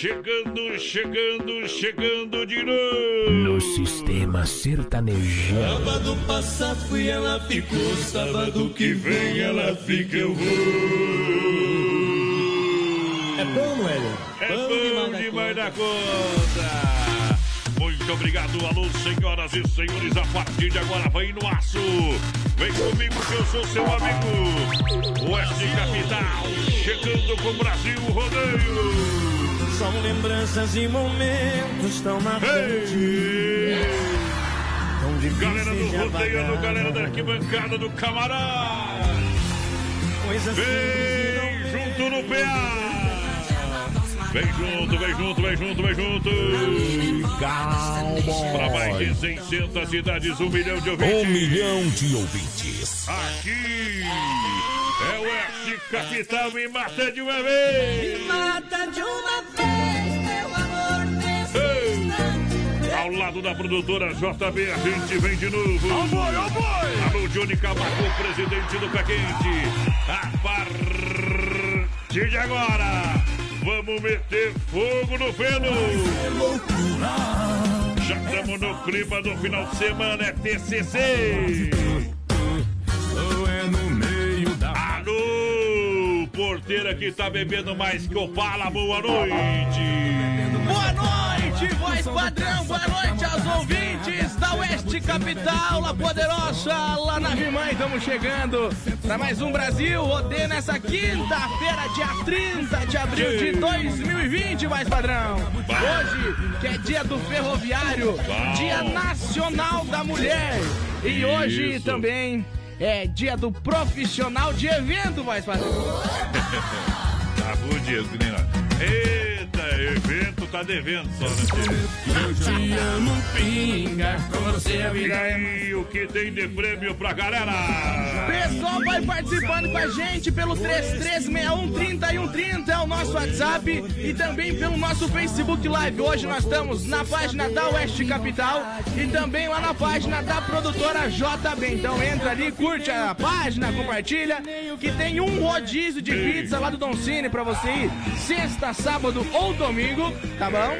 Chegando, chegando, chegando de novo. No sistema sertanejo. Sábado passado fui, ela ficou. Sábado que vem ela fica, eu vou. É bom, Noélio? É bom demais da conta. Muito obrigado, alô, senhoras e senhores. A partir de agora, vai no aço. Vem comigo que eu sou seu amigo. Oeste Capital, chegando com o Brasil Rodeio. São lembranças e momentos tão marcantes. Tão Galera do de rodeio, galera da arquibancada do Camará. Coisas Vem junto no PA. Vem junto, vem junto, vem junto, vem junto. Para mais de 600 cidades, um milhão de ouvintes. Um milhão de ouvintes. Aqui é o Oeste Capital, me mata de uma vez. Mata de uma vez, meu amor, Ao lado da produtora JB, a gente vem de novo. Alô, Johnny Camargo, presidente do Pé Quente. A partir de agora, vamos meter fogo no feno. Já estamos no clima do final de semana, é TCC. Alô, porteira que tá bebendo mais que o Pala, boa noite. Boa noite, voz padrão, boa noite aos ouvintes da Oeste Capital, La Poderosa, lá na Mãe, estamos chegando para mais um Brasil Rodeio nessa quinta-feira, dia 30 de abril de 2020, voz padrão. Hoje, que é dia do ferroviário, dia nacional da mulher, e hoje também é dia do profissional de evento, voz padrão. Tá bom dia, menina. Eita, evento tá devendo só, né? Eu te amo, pinga, com você a E vida é aí, o que tem de prêmio pra galera? Pessoal, vai participando com a gente pelo 3361-3130 é o nosso WhatsApp e também pelo nosso Facebook Live. Hoje nós estamos na página da Oeste Capital e também lá na página da produtora JB. Então entra ali, curte a página, compartilha, que tem um rodízio de pizza lá do Don Cine pra você ir sexta, sábado ou domingo, tá bom?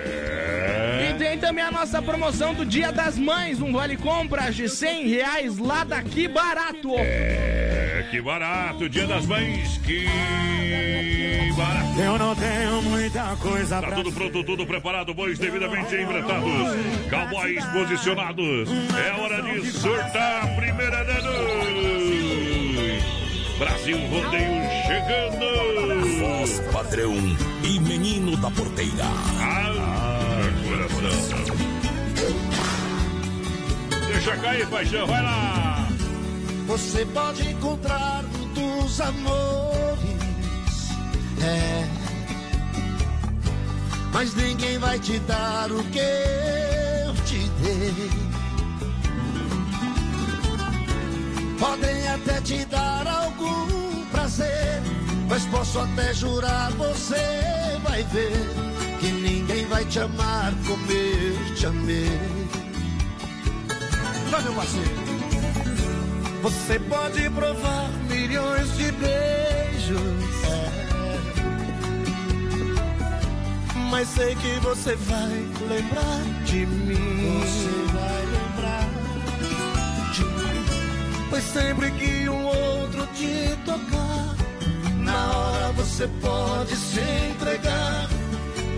E tem também a nossa promoção do Dia das Mães, um vale compras de 100 reais lá daqui barato. É, que barato, dia das mães, que barato. Eu não tenho muita coisa Tá tudo pronto, tudo preparado, bois devidamente enfrentados, cowboys posicionados. É hora de surtar a primeira noite. Brasil Rodeio chegando. Voz padrão e menino da porteira. Ah, coração. Deixa cair, paixão, vai lá. Você pode encontrar muitos amores, é. Mas ninguém vai te dar o que eu te dei. Podem até te dar algum prazer, mas posso até jurar, você vai ver que ninguém vai te amar como eu te amei. Vai, meu parceiro. Você pode provar milhões de beijos. Mas sei que você vai lembrar de mim. Você vai Pois sempre que um outro te tocar, na hora você pode se entregar.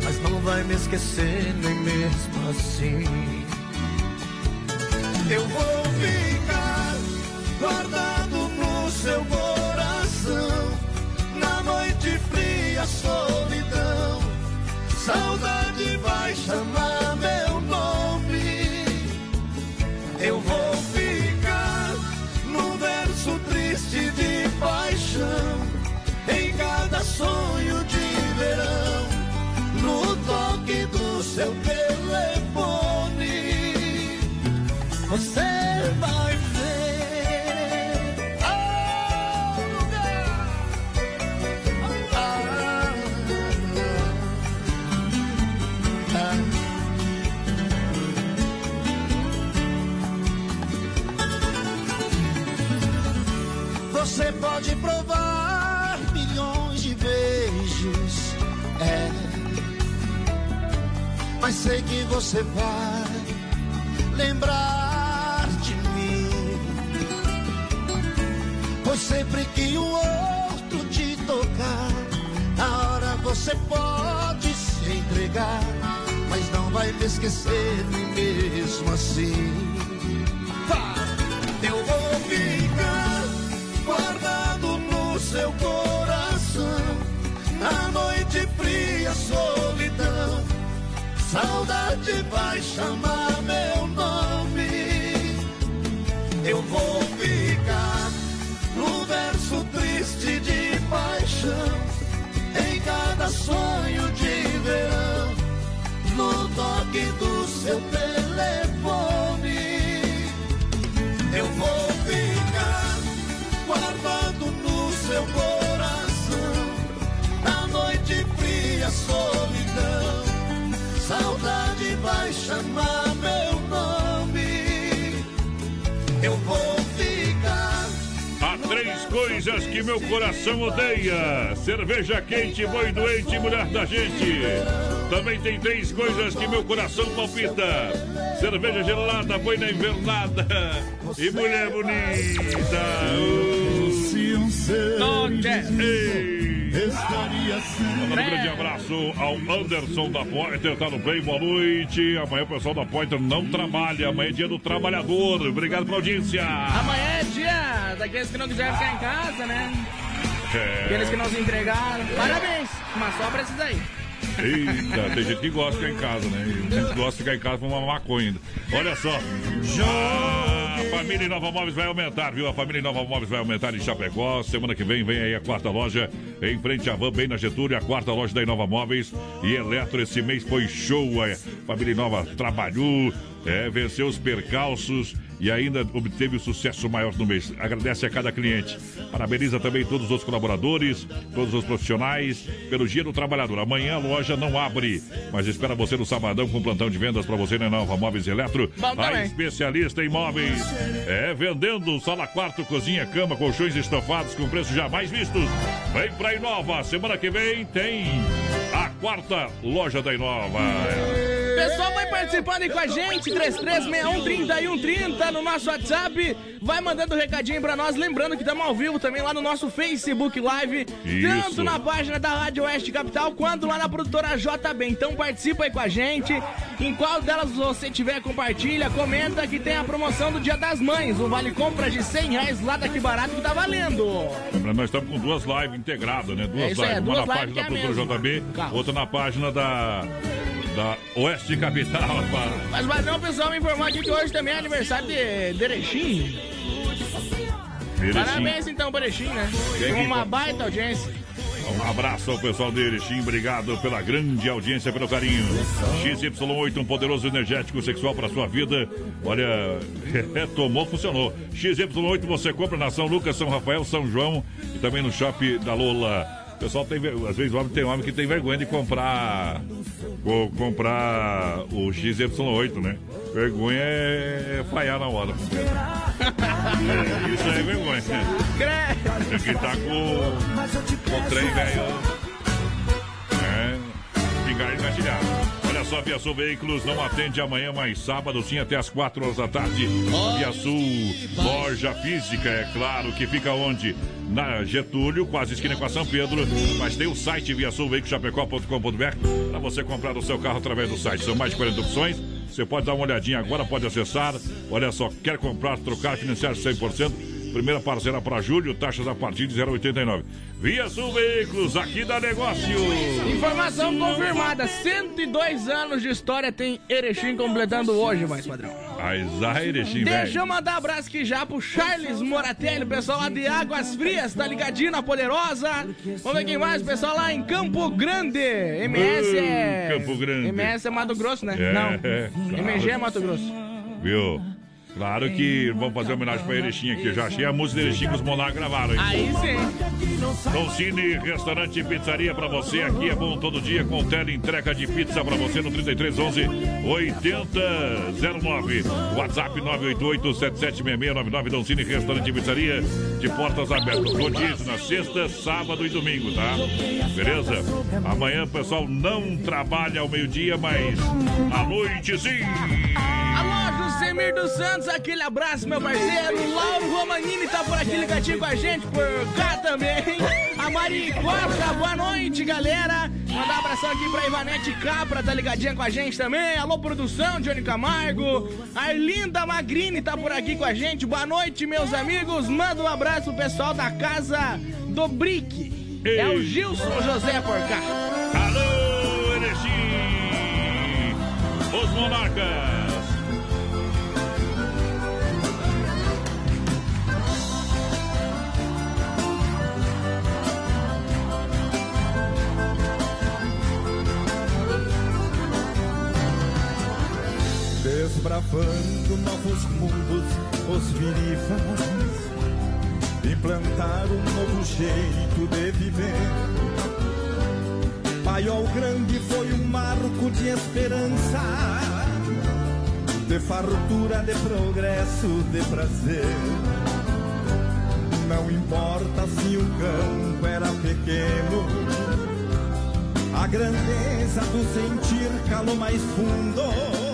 Mas não vai me esquecer nem mesmo assim. Eu vou ficar guardado no seu coração. Na noite fria, solidão. Saudade vai chamar meu sonho de verão. No toque do seu telefone. Você vai ver. Lugar. Ah, Você pode provar Mas sei que você vai lembrar de mim. Pois sempre que o outro te tocar, na hora você pode se entregar, mas não vai me esquecer mesmo assim. Eu vou ficar guardado no seu coração, na noite fria, solidão. Saudade vai chamar meu nome. Eu vou ficar no verso triste de paixão, em cada sonho de verão, no toque do seu telefone. Eu vou coisas que meu coração odeia: cerveja quente, boi doente, mulher da gente. Também tem três coisas que meu coração palpita: cerveja gelada, boi na invernada e mulher bonita. Um ser Ei. estaria Um grande abraço ao Anderson da Pointer, tá no bem, boa noite. Amanhã o pessoal da Pointer não trabalha, amanhã é dia do trabalhador. Obrigado pela audiência. Amanhã é daqueles que não quiseram ficar em casa, né? É. Aqueles que não se entregaram. Parabéns, mas só pra esses aí. Eita, tem gente que gosta de ficar em casa, né? Tem gente que gosta de ficar em casa com uma maconha ainda. Olha só. A família Nova Móveis vai aumentar, viu? A família Nova Móveis vai aumentar em Chapecó. Semana que vem vem aí a quarta loja em frente à Van, bem na Getúlio, a quarta loja da Inova Móveis. E Eletro, esse mês foi show. A família Nova trabalhou, é, venceu os percalços e ainda obteve o sucesso maior no mês. Agradece a cada cliente. Parabeniza também todos os colaboradores, todos os profissionais, pelo Dia do Trabalhador. Amanhã a loja não abre, mas espera você no sabadão com plantão de vendas para você na Nova Móveis e Eletro. A especialista em móveis. É, vendendo sala, quarto, cozinha, cama, colchões estofados com preços jamais vistos. Vem pra Inova. Semana que vem tem a quarta loja da Inova. Pessoal, vai participando aí com a gente, 33613130 no nosso WhatsApp. Vai mandando um recadinho pra nós. Lembrando que estamos ao vivo também lá no nosso Facebook Live. Isso. Tanto na página da Rádio Oeste Capital quanto lá na produtora JB. Então participa aí com a gente. Em qual delas você tiver, compartilha, comenta que tem a promoção do Dia das Mães. Um vale compra de 100 reais lá daqui barato que tá valendo. Lembrando, nós estamos com duas lives integradas, né? Duas É lives. duas Uma na página da é produtora. JB, Carro. outra na página da, da Oeste Capital, rapaz. Mas vai não, pessoal me informou aqui que hoje também é aniversário de, de Erechim. Erechim. Parabéns então, Erechim, né? Que Uma tá- baita audiência. Um abraço ao pessoal de Erechim, obrigado pela grande audiência, pelo carinho. XY8, um poderoso energético sexual para sua vida. Olha, tomou, funcionou. XY8 você compra na São Lucas, São Rafael, São João e também no Shopping da Lola. Pessoal tem, às vezes homem tem homem que tem vergonha de comprar co- comprar o XY8, né? Vergonha é falhar na hora. É, isso é vergonha. Tem que estar com o trem velho. É, pingar e engatilhado. Olha só, Via Sul Veículos não atende amanhã, mas sábado sim, até as 4 horas da tarde. Via Sul, loja física, é claro, que fica onde? Na Getúlio, quase esquina com a São Pedro. Mas tem o site viasulveiculoschapecó.com.br para você comprar o seu carro através do site. São mais de 40 opções. Você pode dar uma olhadinha agora, pode acessar. Olha só, quer comprar, trocar, financiar 100%. Primeira parcela para julho, taxas a partir de 0,89. Via Sul Veículos, aqui dá negócio. Informação confirmada: 102 anos de história tem Erechim completando hoje, mais padrão. Mas Erechim, Deixa eu mandar abraço aqui já pro Charles Moratelli, pessoal lá de Águas Frias, tá ligadinho na Poderosa. Vamos ver quem mais, pessoal lá em Campo Grande. MS é. Uh, Campo Grande. MS é Mato Grosso, né? É, Não. é, claro. MG é Mato Grosso. Viu? Claro que vamos fazer homenagem pra Erechim aqui. Já achei a música de Erechim que os Monarcas gravaram, hein? Aí sim. Don Cine, restaurante e pizzaria pra você. Aqui é bom todo dia com tele entrega de pizza pra você no 3311 8009. WhatsApp 988-776699. Don Cine, restaurante e pizzaria de portas abertas. Rodízio na sexta, sábado e domingo, tá? Beleza? Amanhã pessoal não trabalha ao meio-dia, mas à noite sim. Alô, Josemir dos Santos, aquele abraço, meu parceiro. Lauro Romanini tá por aqui ligadinho com a gente, por cá também. A Mari Costa, boa noite, galera. Mandar um abração aqui pra Ivanete Capra, tá ligadinha com a gente também. Alô, produção, Johnny Camargo. A Arlinda Magrini tá por aqui com a gente. Boa noite, meus amigos. Manda um abraço pro pessoal da casa do Brick. É o Gilson José por cá. Alô, Erechim! Os Monarcas! Desbravando novos mundos, os virífas Implantar um novo jeito de viver. Paiol Grande foi um marco de esperança De fartura, de progresso, de prazer. Não importa se o campo era pequeno A grandeza do sentir calou mais fundo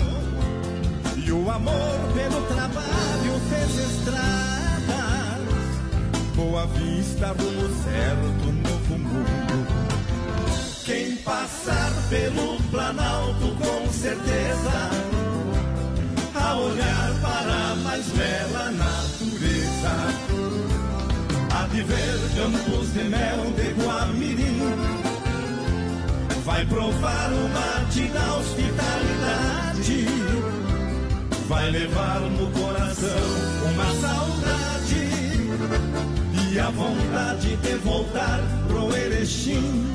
o amor pelo trabalho fez estradas. Boa vista, rumo certo, novo mundo. Quem passar pelo Planalto com certeza, a olhar para a mais bela natureza, há de ver campos de mel de Guamirim. Vai provar o mate da hospitalidade vai levar no coração uma saudade e a vontade de voltar pro Erechim.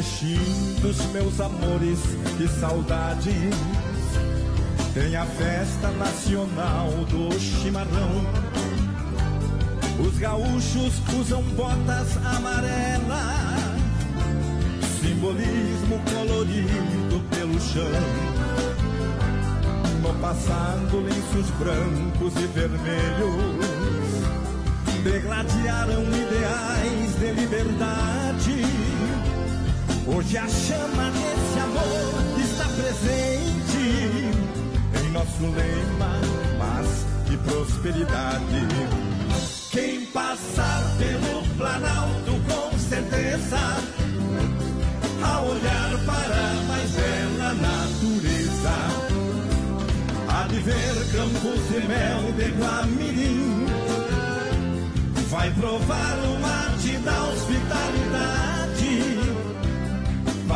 Erechim dos meus amores, que saudades. Tem a festa nacional do chimarrão. Os gaúchos usam botas amarelas, simbolismo colorido pelo chão. No passado, lenços brancos e vermelhos degladiaram ideais de liberdade. Hoje a chama desse amor está presente em nosso lema, paz e prosperidade. Quem passar pelo Planalto com certeza, a olhar para a mais bela natureza, há de ver campos de mel de Guamirim, vai provar o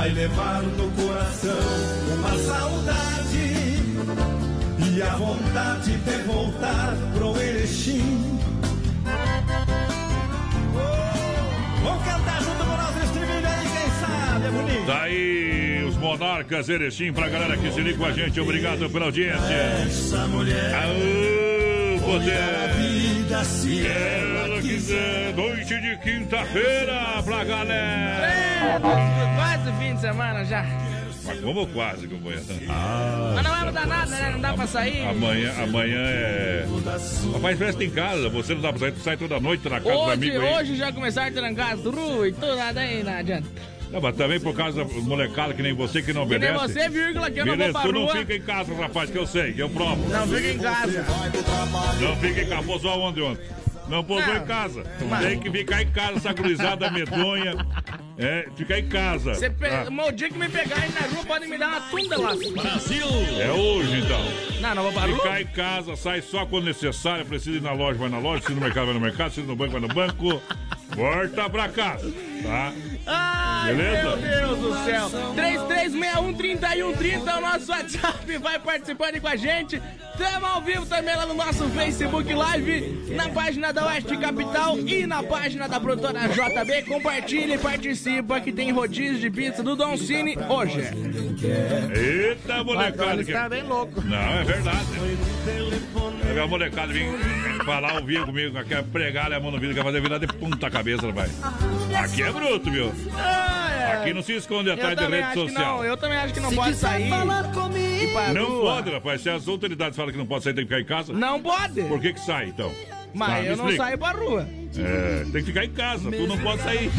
vai levar no coração uma saudade e a vontade de voltar pro Erechim. Oh, vamos cantar junto com nós estribilho aí, quem sabe, é bonito. Daí os monarcas Erechim pra galera que se liga com a gente. Obrigado pela audiência. Essa mulher Aô, poder. vida se Ela quiser, noite de quinta-feira pra galera. É, quase fim de semana já. Mas como quase, companheiro? Mas não vai mudar nada, né? Não dá pra sair. Amanhã, amanhã é. Rapaz, festa em casa. Você não dá pra sair, tu sai toda noite na casa do Hoje, amigo aí. hoje já começaram a trancar as ruas e tudo, nada aí, não adianta. Não, mas também por causa da molecada que nem você que não Que nem obedece. você, vírgula, que eu não vou Beleza, pra tu não rua. fica em casa, rapaz, que eu sei, que eu provo. Não fica em casa. Não fica em casa. Pousou aonde ontem? Não pousou Não. em casa. Mas- Tem que ficar em casa, essa gurizada medonha. É, ficar em casa. Você pe... Ah, O dia que me pegarem na rua, pode me dar uma tunda lá. Brasil! É hoje, então. Não, não vou rua. Ficar em casa, sai só quando necessário. Precisa ir na loja, vai na loja. Se ir no mercado, vai no mercado. Se ir no banco, vai no banco. Volta pra casa, tá? Ai, Beleza? meu Deus do céu. 3361-3130 é o nosso WhatsApp. Vai participando com a gente. Tamo ao vivo também lá no nosso Facebook Live, na página da Oeste Capital e na página da produtora JB. Compartilhe e participa que tem rodízio de pizza do Don Cine hoje. Eita, molecada. está bem louco. Não, é verdade. Aí A molecada vem falar vivo comigo, quer pregar a mão no vidro, quer fazer virar de ponta cabeça, rapaz. Aqui é bruto, viu? Aqui não se esconde atrás de rede social. não, eu também acho que não pode sair. Não rua. pode, rapaz. Se as autoridades falam que não pode sair, tem que ficar em casa. Não pode. Por que que sai, então? Mas Tá, eu não explica. saio pra rua. É, tem que ficar em casa, tu não pode sair.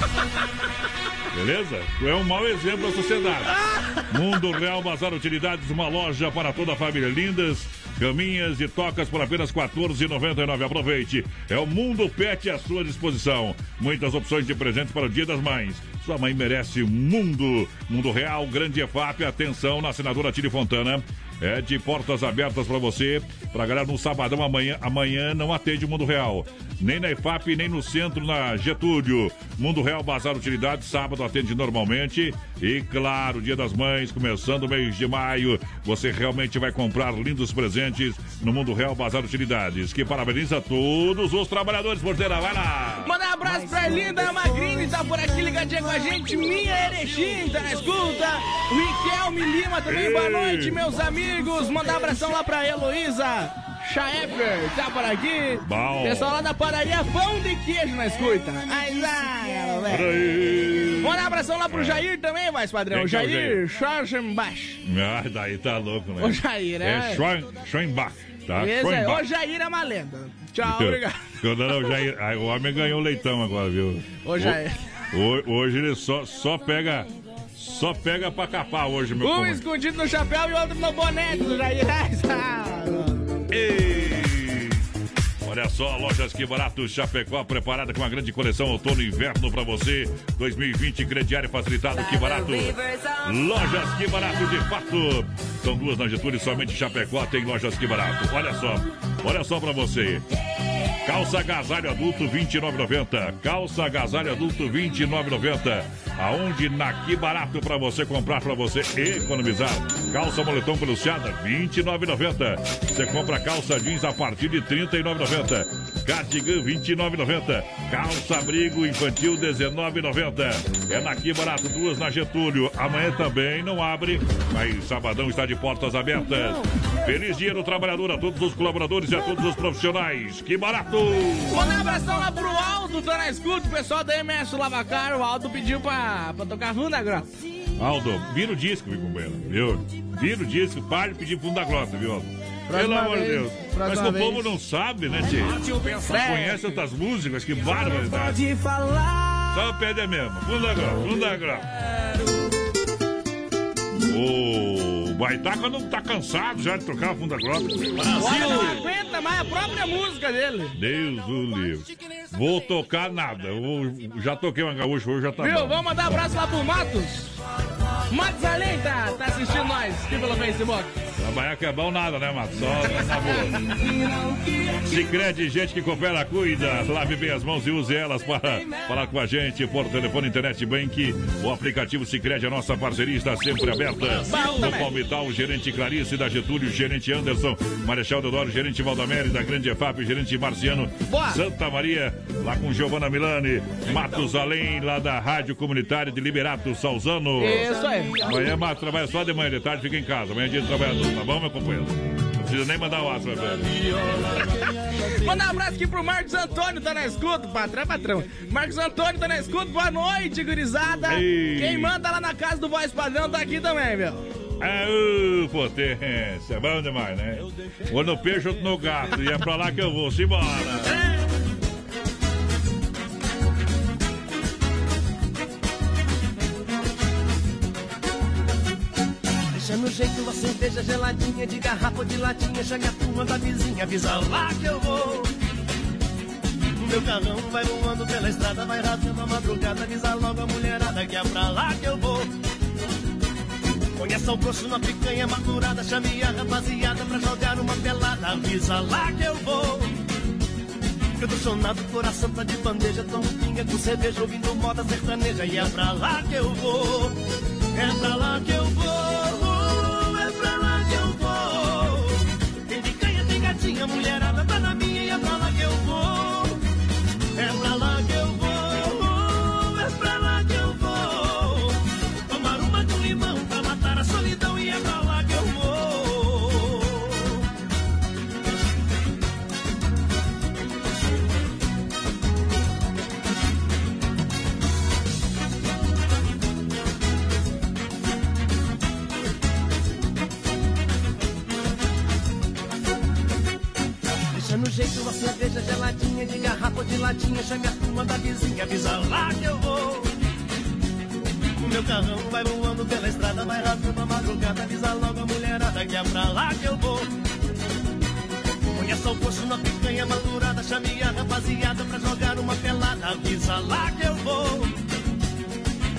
Beleza? Tu é um mau exemplo da sociedade. Mundo Real Bazar Utilidades, uma loja para toda a família. Lindas, caminhas e tocas por apenas R$ 14,99. Aproveite. É o Mundo Pet à sua disposição. Muitas opções de presentes para o Dia das Mães. Sua mãe merece mundo. Mundo Real, Grande EFAP. Atenção na assinadora Tire Fontana. É de portas abertas para você. Pra galera no sabadão amanhã. Amanhã não atende o Mundo Real. Nem na IFAP, nem no centro, na Getúlio. Mundo Real Bazar Utilidades, sábado atende normalmente. E claro, Dia das Mães, começando o mês de maio. Você realmente vai comprar lindos presentes no Mundo Real Bazar Utilidades. Que parabeniza todos os trabalhadores, porteira. Vai lá! Mandar um abraço pra Linda Magrini, tá por aqui ligadinha com a gente. Minha Erechim, tá na escuta. O Riquelme Lima também, boa noite, meus amigos. Mandar um abração lá pra Heloísa Schaeffer, tá por aqui. Bom. Pessoal lá da padaria Pão de Queijo na escuta. Ai, ai, velho. Mandar um abração lá pro Jair também, mais padrão. Quem que é o Jair Schwarzenbach. Ah, daí tá louco, né? Ô, Jair, é. É Schoenbach, tá? Esse. Schoenbach. Ô, Jair é uma lenda. Tchau, Então, obrigado. Não, não, Jair, ah, o homem ganhou leitão agora, viu? Ô, Jair. Ho- Hoje ele só, só pega. Só pega pra capar hoje, meu Um escondido no chapéu e outro no boné do Jair. Ai, Ei! Olha só, lojas que barato Chapecó preparada com uma grande coleção outono e inverno pra você. 2020 crediário facilitado que barato. Lojas que barato de fato. São duas na Getúlio, somente Chapecó tem lojas que barato. Olha só, olha só pra você. Calça agasalho adulto 29,90. Calça agasalho adulto 29,90. Aonde na que barato para você comprar para você economizar. Calça moletom peluciada 29,90. Você compra calça jeans a partir de 39,90. Cardigan 29,90. Calça abrigo infantil 19,90. É na que barato duas na Getúlio. Amanhã também não abre, mas sabadão está de portas abertas. Feliz dia do trabalhador a todos os colaboradores e a todos os profissionais. Que barato! Mandar um abração lá pro Aldo, tá na escuta, o pessoal da MS Lavacar, o Aldo pediu pra, pra tocar Funda Grota. Aldo, vira o disco, viu, companheiro? Viu? Vira o disco, pare de pedir fundo da grota, viu, Aldo? Pelo amor de Deus. Mas o povo não sabe, né, Tio? Não conhece outras músicas, que barbaridade. Só pede a mesma. Fundo da grota, fundo da grota. O Baitaca não tá cansado já de tocar fundo da grota. Olha, não aguenta mais a própria música dele. Deus do livre. Vou tocar nada. Eu já toquei uma gaúcha, hoje já tá Viu? bom. Vamos mandar um abraço lá pro Matos. Matos Além tá, tá assistindo nós aqui pelo Facebook. Trabalhar que é bom nada, né, Mato? Só na boa. Gente que coopera, cuida. Lave bem as mãos e use elas para falar com a gente por telefone, internet, bank. O aplicativo Sicredi, a nossa parceria está sempre aberta. No Palmital, o gerente Clarice da Getúlio, o gerente Anderson, Marechal Deodoro, gerente Valdamere da Grande EFAP, o gerente Marciano, Boa. Santa Maria, lá com Giovana Milani, Matos Além, lá da Rádio Comunitária de Liberato Salzano. Isso aí. Amanhã, Mato, trabalha só de manhã, de tarde fica em casa. Amanhã é dia de trabalhador, tá bom, meu companheiro? Não precisa nem mandar o meu velho. Mandar um abraço aqui pro Marcos Antônio, tá na escuta. Patrão é patrão. Marcos Antônio tá na escuta. Boa noite, gurizada. Ei. Quem manda lá na casa do Voz Padrão tá aqui também, meu. É, uh, potência. Bom demais, né? Um no peixe, outro no gato. E é pra lá que eu vou. Simbora. Deixa no jeito uma cerveja geladinha de garrafa ou de latinha. Chega a turma da vizinha, avisa lá que eu vou. Meu carrão vai voando pela estrada, vai rasgando a madrugada. Avisa logo a mulherada que é pra lá que eu vou. Conheça o grosso na picanha madurada, chame a rapaziada pra jogar uma pelada. Avisa lá que eu vou. Tô sonado, coração tá de bandeja, tomo pinga com cerveja, ouvindo moda sertaneja. E é pra lá que eu vou, é pra lá que eu vou, tem jeito uma cerveja geladinha de garrafa ou de latinha. Chame a turma da vizinha, avisa lá que eu vou. O meu carrão vai voando pela estrada, vai rasgando a madrugada. Avisa logo a mulherada que é pra lá que eu vou. Conheça o poço na picanha madurada. Chame a rapaziada pra jogar uma pelada. Avisa lá que eu vou.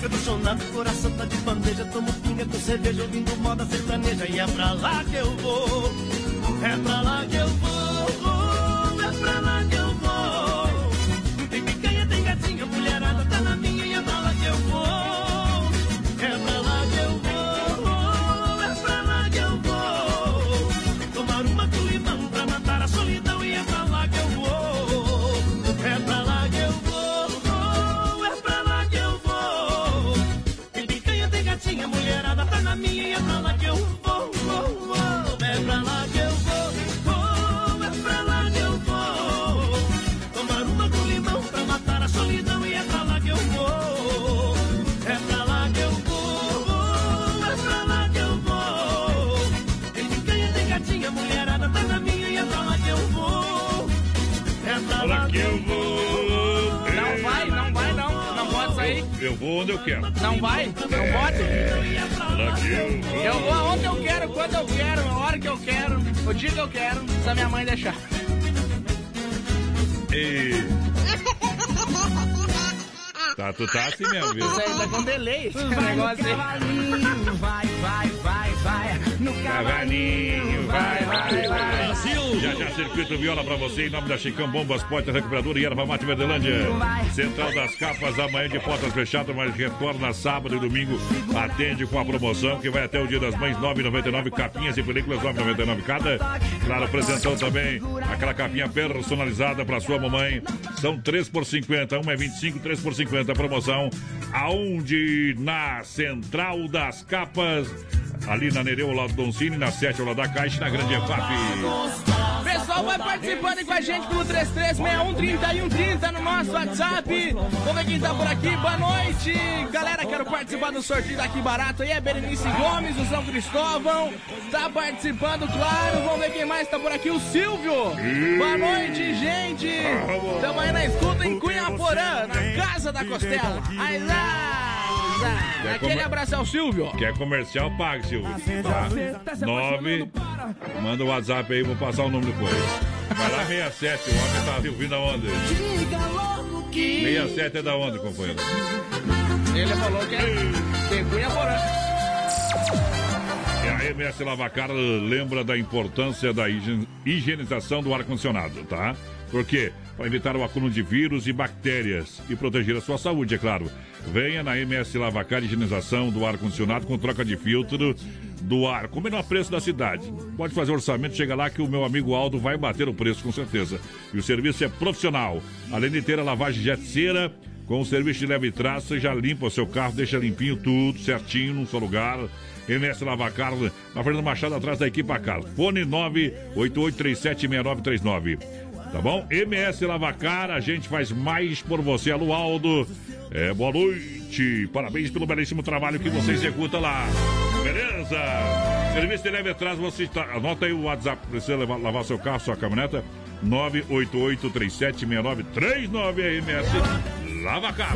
Eu tô sonado, coração tá de bandeja. Tomo pinga com cerveja, ouvindo moda sertaneja. E é pra lá que eu vou. É pra lá que eu vou. Pra lá que eu vou. Quero. Não vai, não pode. Olha que eu vou. Aonde eu quero, quando eu quero, a hora que eu quero, o dia que eu quero, se a minha mãe deixar. Ei. Tá, tu tá assim mesmo, viu? Isso aí tá com delay, esse negócio aí. vai, vai, vai, vai. No Cavalinho, vai, vai, vai. Já já circuito viola pra você em nome da Chicão Bombas, Porta Recuperadora e Erva Mate Verdelândia. Central das Capas, amanhã de portas fechadas, mas retorna sábado e domingo. Atende com a promoção que vai até o Dia das Mães, 9,99 capinhas e películas, 9,99 cada. Claro, apresentando também aquela capinha personalizada pra sua mamãe. São 3 por 50, uma é 25, 3 por 50 promoção. Aonde? Na Central das Capas. Ali na Nereu, ao lado do Doncini, na 7 ao da Caixa, na Grande EFAP. Pessoal, vai participando com a gente pelo 33613130 no nosso WhatsApp. Vamos ver quem tá por aqui. Boa noite. Galera, quero participar do sorteio daqui barato aí. É Berenice Gomes, do São Cristóvão. Tá participando, claro. Vamos ver quem mais tá por aqui. O Silvio. Boa noite, gente. Tamo aí na escuta em Cunhaporã, na Casa da Costela. Aí lá. Quer Aquele comer- abraço ao Silvio. Quer comercial, pague, Silvio. Tá? 9. Manda o WhatsApp aí, vou passar o número depois. Vai lá, 67. O homem tá ouvindo aonde? 67 é da onde, companheiro? Ele falou que é de Cunhaporã. E a MS Lavacar lembra da importância da higienização do ar-condicionado, tá? Por quê? Para evitar o acúmulo de vírus e bactérias e proteger a sua saúde, é claro. Venha na MS Lavacar higienização do ar-condicionado com troca de filtro do ar, com o menor preço da cidade. Pode fazer orçamento, chega lá que o meu amigo Aldo vai bater o preço com certeza. E o serviço é profissional. Além de ter a lavagem jet cera, com o serviço de leve traço, você já limpa o seu carro, deixa limpinho tudo, certinho, num só lugar. MS Lavacar, na Fernanda Machado, atrás da equipe Car. Fone 988376939. Tá bom? MS Lavacar, a gente faz mais por você. Alô, Aldo. É, boa noite. Parabéns pelo belíssimo trabalho que você executa lá. Beleza? Serviço de leve atrás, você tá, anota aí o WhatsApp. Precisa levar, lavar seu carro, sua caminhoneta. 988376939 é MS Lavacar.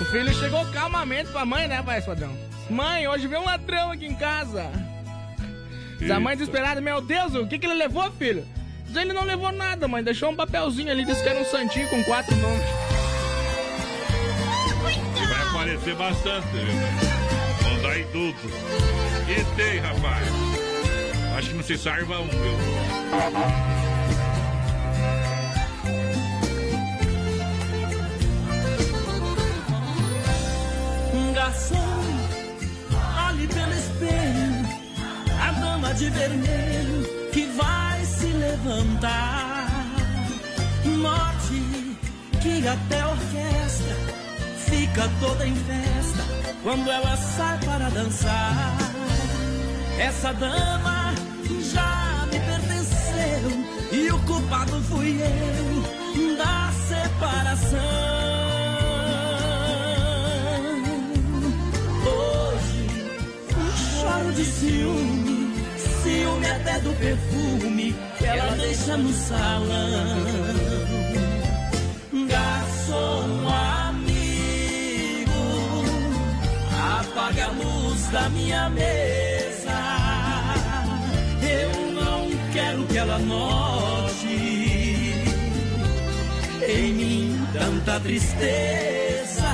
O filho chegou calmamente pra mãe, né, pai, padrão? Mãe, hoje veio um ladrão aqui em casa. Diz a mãe Eita. desesperada, meu Deus, o que, que ele levou, filho? Ele não levou nada, mãe. Deixou um papelzinho ali, disse que era um santinho com quatro nomes. E vai aparecer bastante, viu? Vão dar em tudo. E tem, rapaz. Acho que não se salva um, viu? Um garçom, olhe pelo espelho, a dama de vermelho que vai levantar. Note que até a orquestra fica toda em festa quando ela sai para dançar. Essa dama já me pertenceu e o culpado fui eu da separação. Hoje choro de ciúme, ciúme até do perfume ela deixa no salão. Garçom amigo, apaga a luz da minha mesa. Eu não quero que ela note em mim tanta tristeza.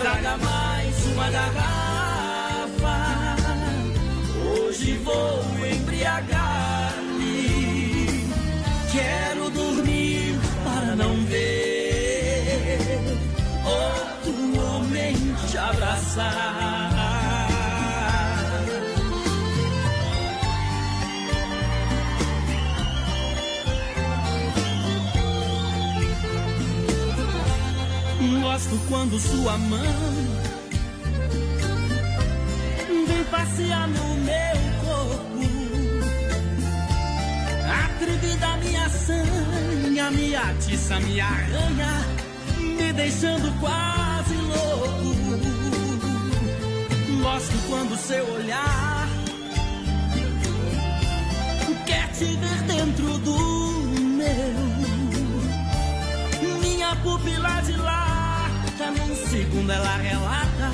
Traga mais uma garrafa. Hoje vou embriagar-me. Quero dormir para não ver outro homem te abraçar. Gosto quando sua mão vem passear no meu corpo. Atrevida sanha, me atiça, me arranha, me deixando quase louco. Gosto quando seu olhar quer te ver dentro do meu. Minha pupila dilata, num segundo ela relata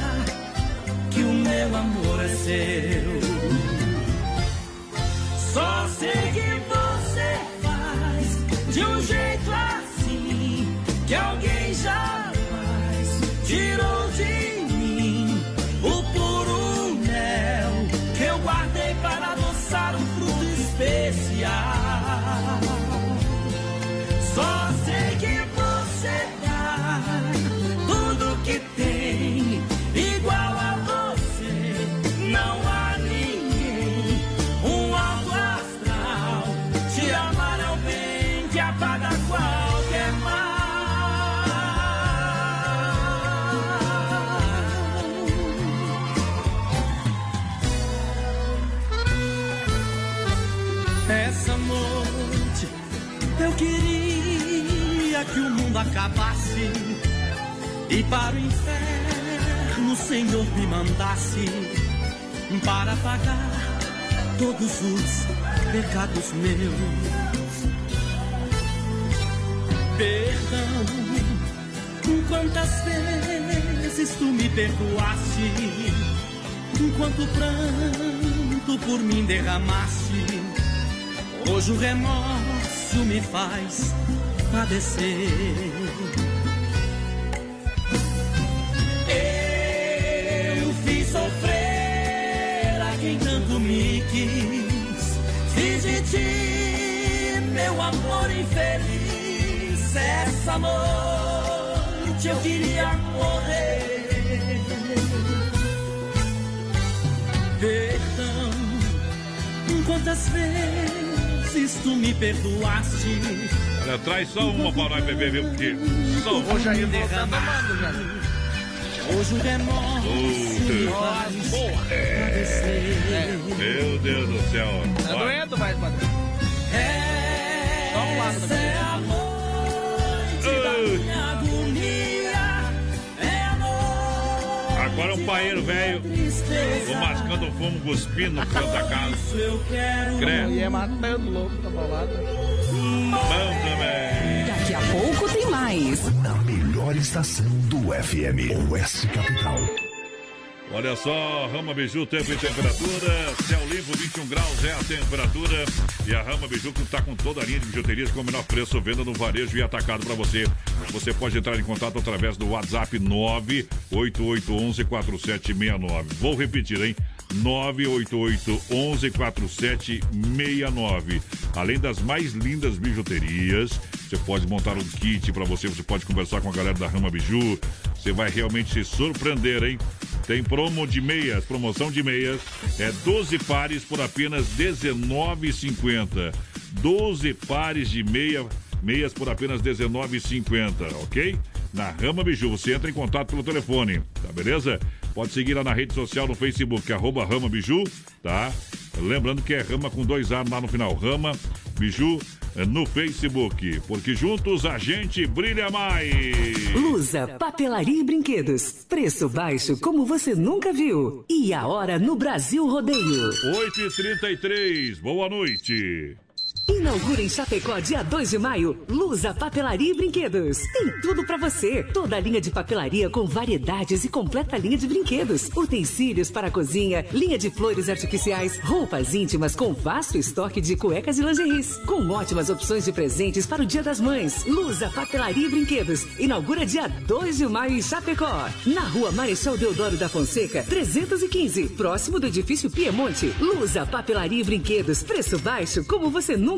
que o meu amor é seu. Só sei que de um jeito assim que alguém jamais tirou acabasse e para o inferno o Senhor me mandasse para pagar todos os pecados meus. Perdão, quantas vezes tu me perdoaste, quanto pranto por mim derramaste. Hoje o remorso me faz padecer. diz: Fiz de ti, meu amor infeliz, essa noite eu queria morrer. Perdão, quantas vezes tu me perdoaste? Olha, traz só uma para nós beber, viu? Porque só vou já ir derramando. Hoje o demônio. Oh, Deus. Boa. É. Meu Deus do céu. Tá Vai. doendo, vai, padrão. Só um lado Essa é a noite da agonia. É a noite Agora um paeiro velho, vou mascando fumo, cuspindo no canto da casa. Isso eu quero. Credo. E é matando louco da balada. Bom também. Daqui a pouco tem mais. Na melhor estação do FM, Oeste Capital. Olha só, Rama Biju, tempo e temperatura, céu limpo, 21 graus é a temperatura. E a Rama Biju está com toda a linha de bijuterias com o menor preço, venda no varejo e atacado para você. Você pode entrar em contato através do WhatsApp 988114769. Vou repetir, hein? 988114769. Além das mais lindas bijuterias, você pode montar um kit para você, você pode conversar com a galera da Rama Biju. Você vai realmente se surpreender, hein? Tem promo de meias, promoção de meias. É 12 pares por apenas R$19,50. 12 pares de meia, meias por apenas R$19,50, ok? Na Rama Biju, você entra em contato pelo telefone, tá beleza? Pode seguir lá na rede social no Facebook, arroba Rama Biju, tá? Lembrando que é Rama com dois A lá no final. Rama Biju eh, no Facebook, porque juntos a gente brilha mais. Lusa, papelaria e brinquedos. Preço baixo como você nunca viu. E a hora no Brasil Rodeio. 8h33, boa noite. Inaugura em Chapecó, dia 2 de maio, Lusa Papelaria e Brinquedos. Tem tudo pra você. Toda a linha de papelaria com variedades e completa linha de brinquedos. Utensílios para a cozinha, linha de flores artificiais, roupas íntimas com vasto estoque de cuecas e lingeries. Com ótimas opções de presentes para o Dia das Mães. Lusa Papelaria e Brinquedos. Inaugura dia 2 de maio em Chapecó. Na rua Marechal Deodoro da Fonseca, 315. Próximo do edifício Piemonte. Lusa Papelaria e Brinquedos. Preço baixo como você nunca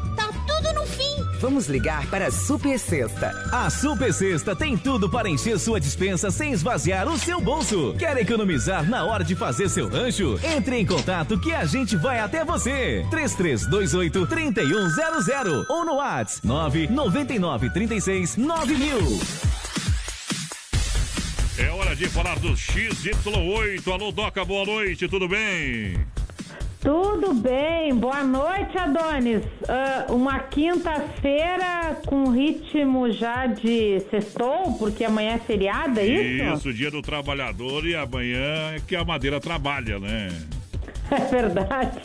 tá tudo no fim. Vamos ligar para a Super Sexta. A Super Sexta tem tudo para encher sua dispensa sem esvaziar o seu bolso. Quer economizar na hora de fazer seu rancho? Entre em contato que a gente vai até você. 3328 3100 ou no WhatsApp 999 36 9000. É hora de falar do XY8. Alô, Doca, boa noite, tudo bem? Tudo bem, boa noite, Adonis. Ah, uma quinta-feira com ritmo já de sextou, porque amanhã é feriado, é isso? Isso, dia do trabalhador e amanhã é que a madeira trabalha, né? É verdade.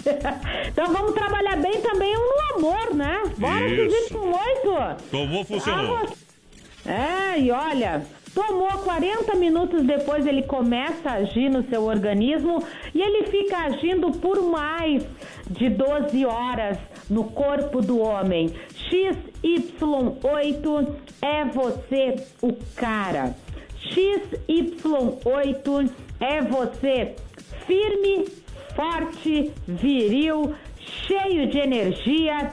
Então vamos trabalhar bem também no amor, né? Bora seguir com oito. Tomou, funcionou. É, e olha, tomou 40 minutos depois ele começa a agir no seu organismo e ele fica agindo por mais de 12 horas no corpo do homem. XY8 é você o cara. XY8 é você firme, forte, viril, cheio de energia,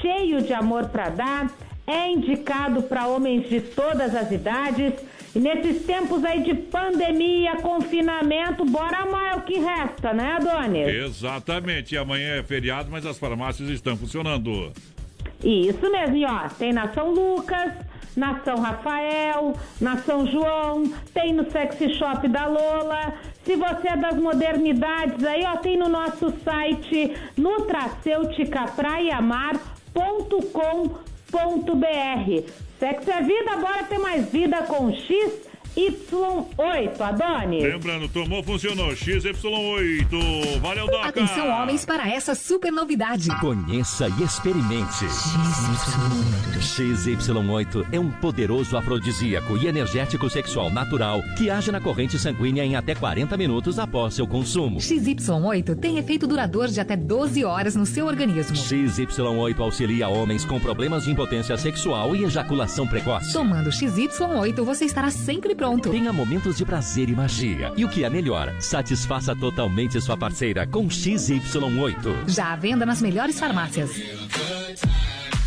cheio de amor para dar, é indicado para homens de todas as idades. E nesses tempos aí de pandemia, confinamento, bora amar o que resta, né, Adonis? Exatamente. E amanhã é feriado, mas as farmácias estão funcionando. Isso mesmo, e ó, tem na São Lucas, na São Rafael, na São João, tem no Sexy Shop da Lola. Se você é das modernidades aí, ó, tem no nosso site nutracêuticapraiamar.com.br. Sexo é vida, bora ter mais vida com X Y8, Adonis. Lembrando, tomou, funcionou. XY8. Valeu, Doca. Atenção, homens, para essa super novidade. Conheça e experimente. XY8 é um poderoso afrodisíaco e energético sexual natural que age na corrente sanguínea em até 40 minutos após seu consumo. XY8 tem efeito duradouro de até 12 horas no seu organismo. XY8 auxilia homens com problemas de impotência sexual e ejaculação precoce. Tomando XY8, você estará sempre pronto pronto. Tenha momentos de prazer e magia. E o que é melhor, satisfaça totalmente sua parceira com XY8. Já à venda nas melhores farmácias.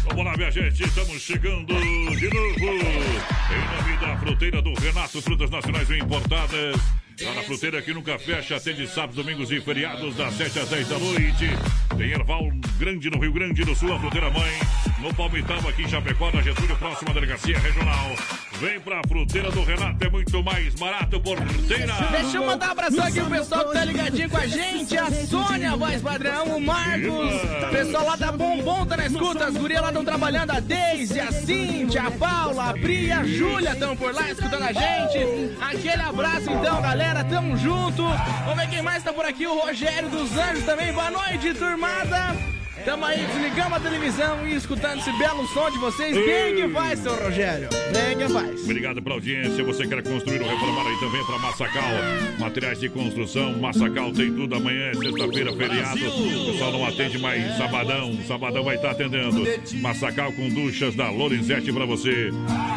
Vamos lá, minha gente, estamos chegando de novo. Em nome da fruteira do Renato, frutas nacionais e importadas. Lá na fruteira que nunca fecha, atende sábados, domingos e feriados, das 7 às 10 da noite. Tem Erval Grande no Rio Grande do Sul, a fruteira mãe. No Palmitão, aqui em Chapecó, na Getúlio, próxima delegacia regional. Vem pra fruteira do Renato, é muito mais barato por fruteira. Deixa eu mandar um abração aqui pro pessoal que tá ligadinho com a gente. A Sônia, a voz padrão, o Marcos. O pessoal lá da Bombom tá na escuta. As gurias lá estão trabalhando. A Deise, a Cintia, a Paula, a Pri e a Júlia estão por lá escutando a gente. Aquele abraço então, galera. Tamo junto. Vamos ver quem mais tá por aqui. O Rogério dos Anjos também. Boa noite, turmada. Tamo aí, desligamos a televisão e escutando esse belo som de vocês. Bem que faz, seu Rogério. Bem que faz. Obrigado pela audiência. Você quer construir ou reformar aí também para Massacal. Materiais de construção, Massacal tem tudo. Amanhã é sexta-feira, feriado. O pessoal não atende mais sabadão. Sabadão vai estar atendendo. Massacal com duchas da Lorenzetti para você.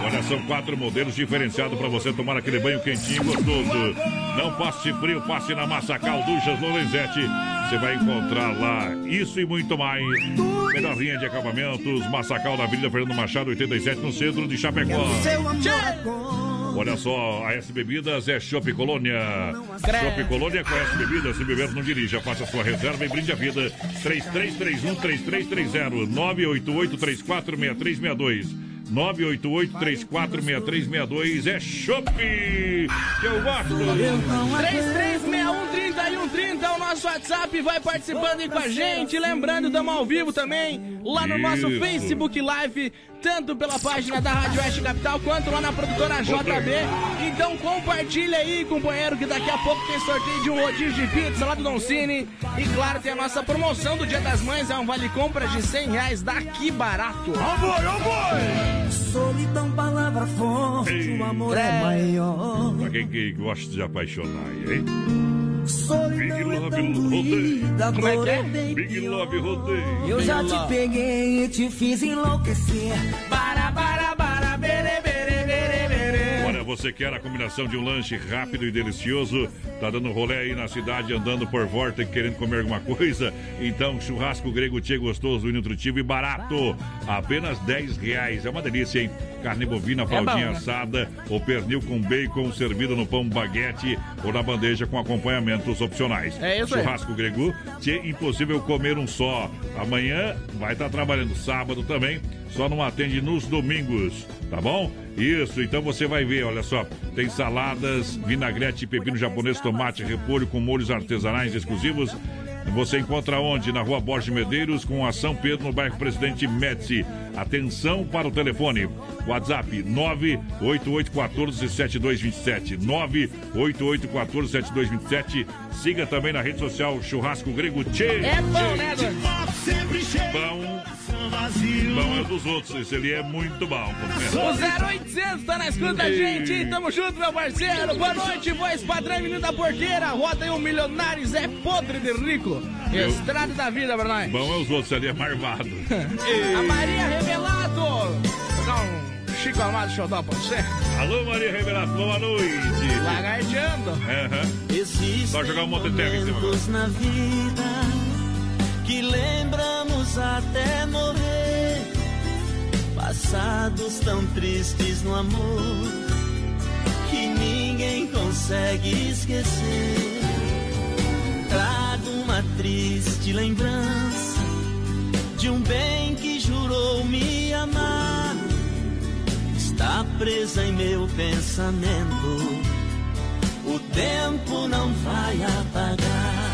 Olha, são quatro modelos diferenciados para você tomar aquele banho quentinho gostoso. Não passe frio, passe na Massacal Duchas Lorenzetti. Você vai encontrar lá isso e muito mais. Melhor linha de acabamentos, Massacal na Avenida Fernando Machado, 87, no centro de Chapecó. Olha só, a S Bebidas é Shop Colônia. Shop Colônia com S Bebidas, se beber não dirija. Faça sua reserva e brinde a vida. 3331-3330, 988-346362. 988-346362 é Shop que eu gosto. 3361-3130 é o nosso WhatsApp. Vai participando aí com a gente. Lembrando, estamos ao vivo também lá no nosso Isso. Facebook Live, tanto pela página da Rádio Oeste Capital quanto lá na produtora JB. Então compartilha aí, companheiro, que daqui a pouco tem sorteio de um rodízio de pizza lá do Don Cine. E claro, tem a nossa promoção do Dia das Mães, é um vale compra de 100 reais daqui barato. Ó boi, ó boi! Solidão, palavra forte, o amor é maior. Pra quem que gosta de apaixonar, hein? Solidão Big é Love doída, Rodeio. dor é bem Big Love Rodeio. Eu já te peguei e te fiz enlouquecer. Para, para, você quer a combinação de um lanche rápido e delicioso? Tá dando rolê aí na cidade, andando por volta e querendo comer alguma coisa? Então, churrasco grego tchê gostoso nutritivo e barato. Apenas 10 reais. É uma delícia, hein? Carne bovina, fraldinha bom, né? assada ou pernil com bacon servido no pão baguete ou na bandeja com acompanhamentos opcionais. É isso aí. Churrasco grego tchê, impossível comer um só. Amanhã vai estar trabalhando sábado também, só não atende nos domingos, tá bom? Isso, então você vai ver, olha só, tem saladas, vinagrete, pepino japonês, tomate, repolho com molhos artesanais exclusivos. Você encontra onde? Na rua Borges Medeiros, com a São Pedro, no bairro Presidente Médici. Atenção para o telefone. WhatsApp 988147227. 988147227. Siga também na rede social Churrasco Grego Tchê. É bom, né? Bom. Bom é dos outros. Esse ali é muito bom. O 0800 tá na escuta da gente. Tamo junto, meu parceiro. Boa noite, voz padrão, menino da porteira. Roda aí o Milionários é podre de rico. Eu- Estrada da vida pra nós. Bom é os outros, ali é marvado. A Maria Revelato. Vou dar um Chico Amado Xodó pra você. Alô, Maria Revelato, boa noite. Lagarteando. Aham. Só jogar um monte de terra em cima. momentos na vida que lembramos até morrer. Passados tão tristes no amor que ninguém consegue esquecer. Trago uma triste lembrança de um bem que jurou me amar. Está presa em meu pensamento. O tempo não vai apagar.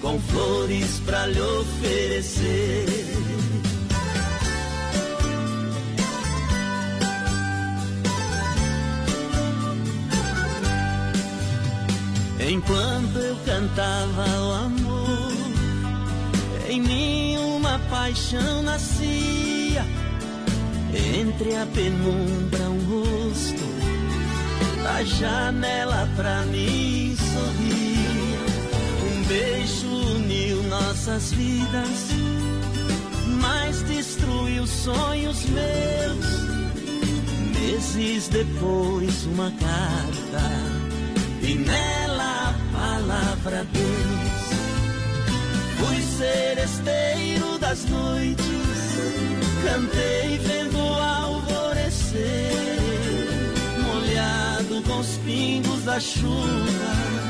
com flores para lhe oferecer. Enquanto eu cantava o amor, em mim uma paixão nascia. Entre a penumbra, um rosto, a janela pra mim sorrir. Beijo uniu nossas vidas, mas destruiu sonhos meus. Meses depois, uma carta, e nela a palavra Deus. Fui seresteiro das noites, cantei vendo o alvorecer, molhado com os pingos da chuva,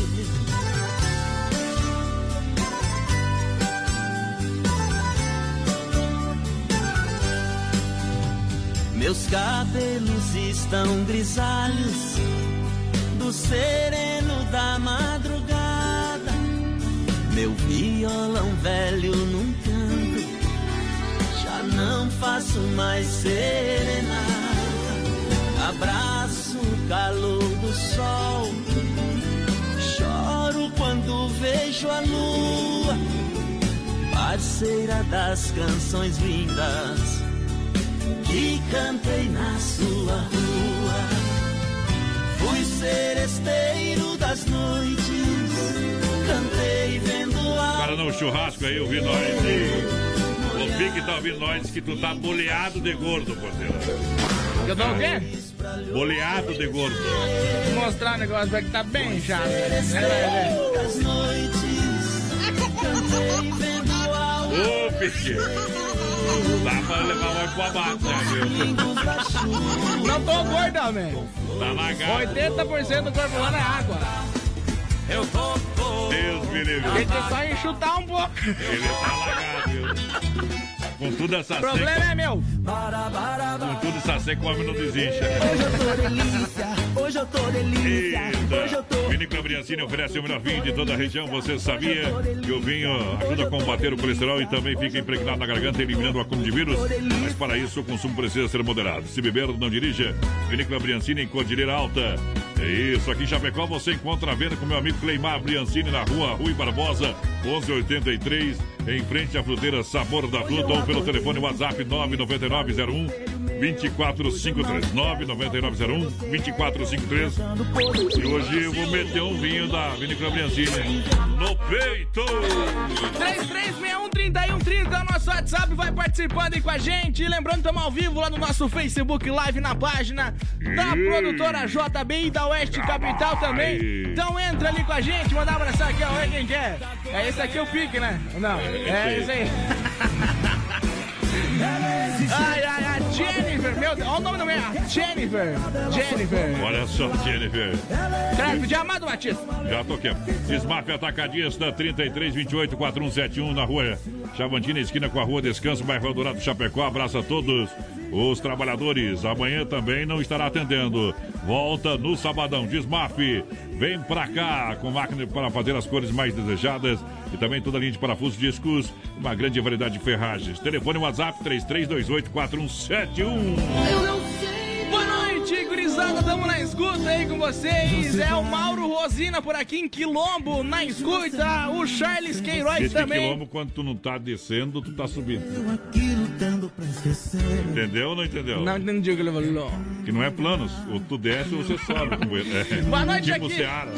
Meus cabelos estão grisalhos do sereno da madrugada. Meu violão velho num canto, já não faço mais serenata. Abraço o calor do sol. Choro quando vejo a lua, parceira das canções lindas que cantei na sua rua. Fui seresteiro das noites, cantei vendo a. Cara, no churrasco aí, ouvi nós. E... O Pique tá ouvindo nós, que tu tá boleado de gordo, porteiro. Eu tô o quê? Boleado de gordo. Vou mostrar o negócio, vai que tá bem já. É, das noites, cantei vendo a Ô, Pique. Dá pra levar o pro abate, né, viu? Não tô gordo, man. Tá lagado. 80% do corpo humano é água. Eu tô Deus me livre. Que só enxutar um pouco. Ele tá lagado, viu? Com tudo essa O problema seca. é meu. Com tudo essa seca, o homem não desiste. né? Hoje eu tô delícia, hoje eu tô delícia, hoje eu tô. Vinícola Briancini oferece o melhor vinho de toda a região. Você sabia que o vinho ajuda a combater o colesterol e também fica impregnado na garganta, eliminando o acúmulo de vírus? Mas para isso, o consumo precisa ser moderado. Se beber, não dirija. Vinícola Briancini em Cordilheira Alta. É isso, aqui em Chapecó você encontra a venda com meu amigo Cleimar Briancini na rua Rui Barbosa, 1183, em frente à fruteira Sabor da Fruta, ou pelo telefone WhatsApp 99901 2453 99901 2453 E hoje eu vou meter um vinho da Vinícola Briancini no peito! 33613130 é o nosso WhatsApp, vai participando aí com a gente. E lembrando, estamos ao vivo lá no nosso Facebook Live, na página da produtora JB e da Oeste Capital também. Então entra ali com a gente, manda um abraço aqui, ó. Quem quer? É esse aqui o pique, né? Não, é esse aí. Ai, ai, ai, Jennifer, meu Deus, olha o nome da mulher, Jennifer, Jennifer. Olha só, Jennifer. Certo, de Amado Batista. Já tô aqui. Desmaf Atacadista 3328 4171 na rua Chavantina, esquina com a rua Descanso, bairro Eldorado Chapecó. Abraço a todos os trabalhadores. Amanhã também não estará atendendo. Volta no sabadão. Desmaf, vem pra cá com máquina para fazer as cores mais desejadas e também toda a linha de parafusos, discos, uma grande variedade de ferragens. Telefone WhatsApp 3328 4171. Boa noite, gurizada, tamo na escuta aí com vocês. É o Mauro Rosina por aqui em Quilombo, na escuta. O Charles Queiroz Diz que também. quilombo, quando tu não tá descendo, tu tá subindo. Aqui lutando pra esquecer. Entendeu ou não entendeu? Não entendi o que ele falou. Que não é planos. Ou tu desce ou você sobe. É. Boa noite tipo aqui. Seara.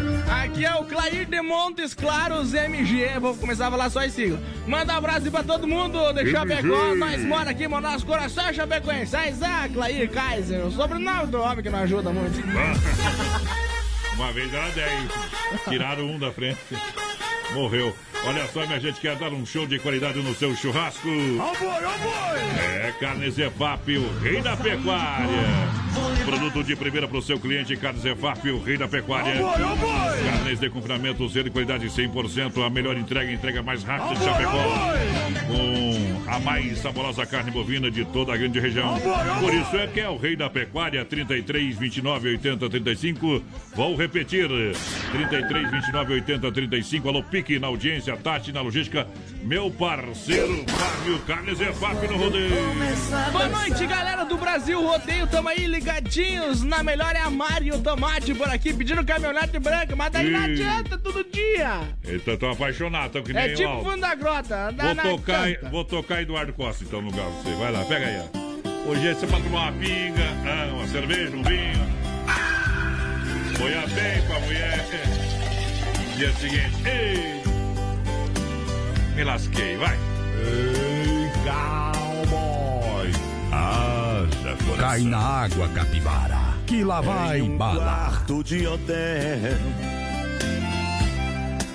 Aqui é o Clair de Montes Claros MG. Vou começar a falar só esse sigla. Manda um abraço aí pra todo mundo de MG. Chapecó. Nós mora aqui, Manaus, coração Chapecoense. Ah, Clair Kaiser. O sobrenome do homem que não ajuda muito. Uma vez era 10. Tiraram um da frente. Morreu. Olha só, minha gente, quer dar um show de qualidade no seu churrasco? É Carne Zefap, o rei da pecuária. Produto de primeira para o seu cliente, Carne Zefap, o rei da pecuária. Carnes de confinamento, ser de qualidade 100%, a melhor entrega, entrega mais rápida de Chapecó. Com a mais saborosa carne bovina de toda a grande região. Por isso é que é o rei da pecuária, 33, 29, 80, 35. Vou repetir, 33, 29, 80, 35. Alô, pique na audiência, Tati na logística. Meu parceiro, Fábio Carnes é Fábio no rodeio. Boa noite, galera do Brasil Rodeio. Tamo aí ligadinhos. Na melhor é a Mário Tomate por aqui pedindo caminhonete branca, mas daí não Ih. adianta todo dia. Eles estão apaixonados, que nem É tipo fundo da grota. Vou tocar, canta. vou tocar Eduardo Costa então no lugar você. Vai lá, pega aí. ó. Hoje é você pra tomar uma pinga, ah, uma cerveja, um vinho. Boia bem pra mulher. Dia seguinte, ei, me lasquei, vai. Ei, cowboy. Haja coração. Cai na água, capivara. Que lá vai Em um bala. quarto de hotel,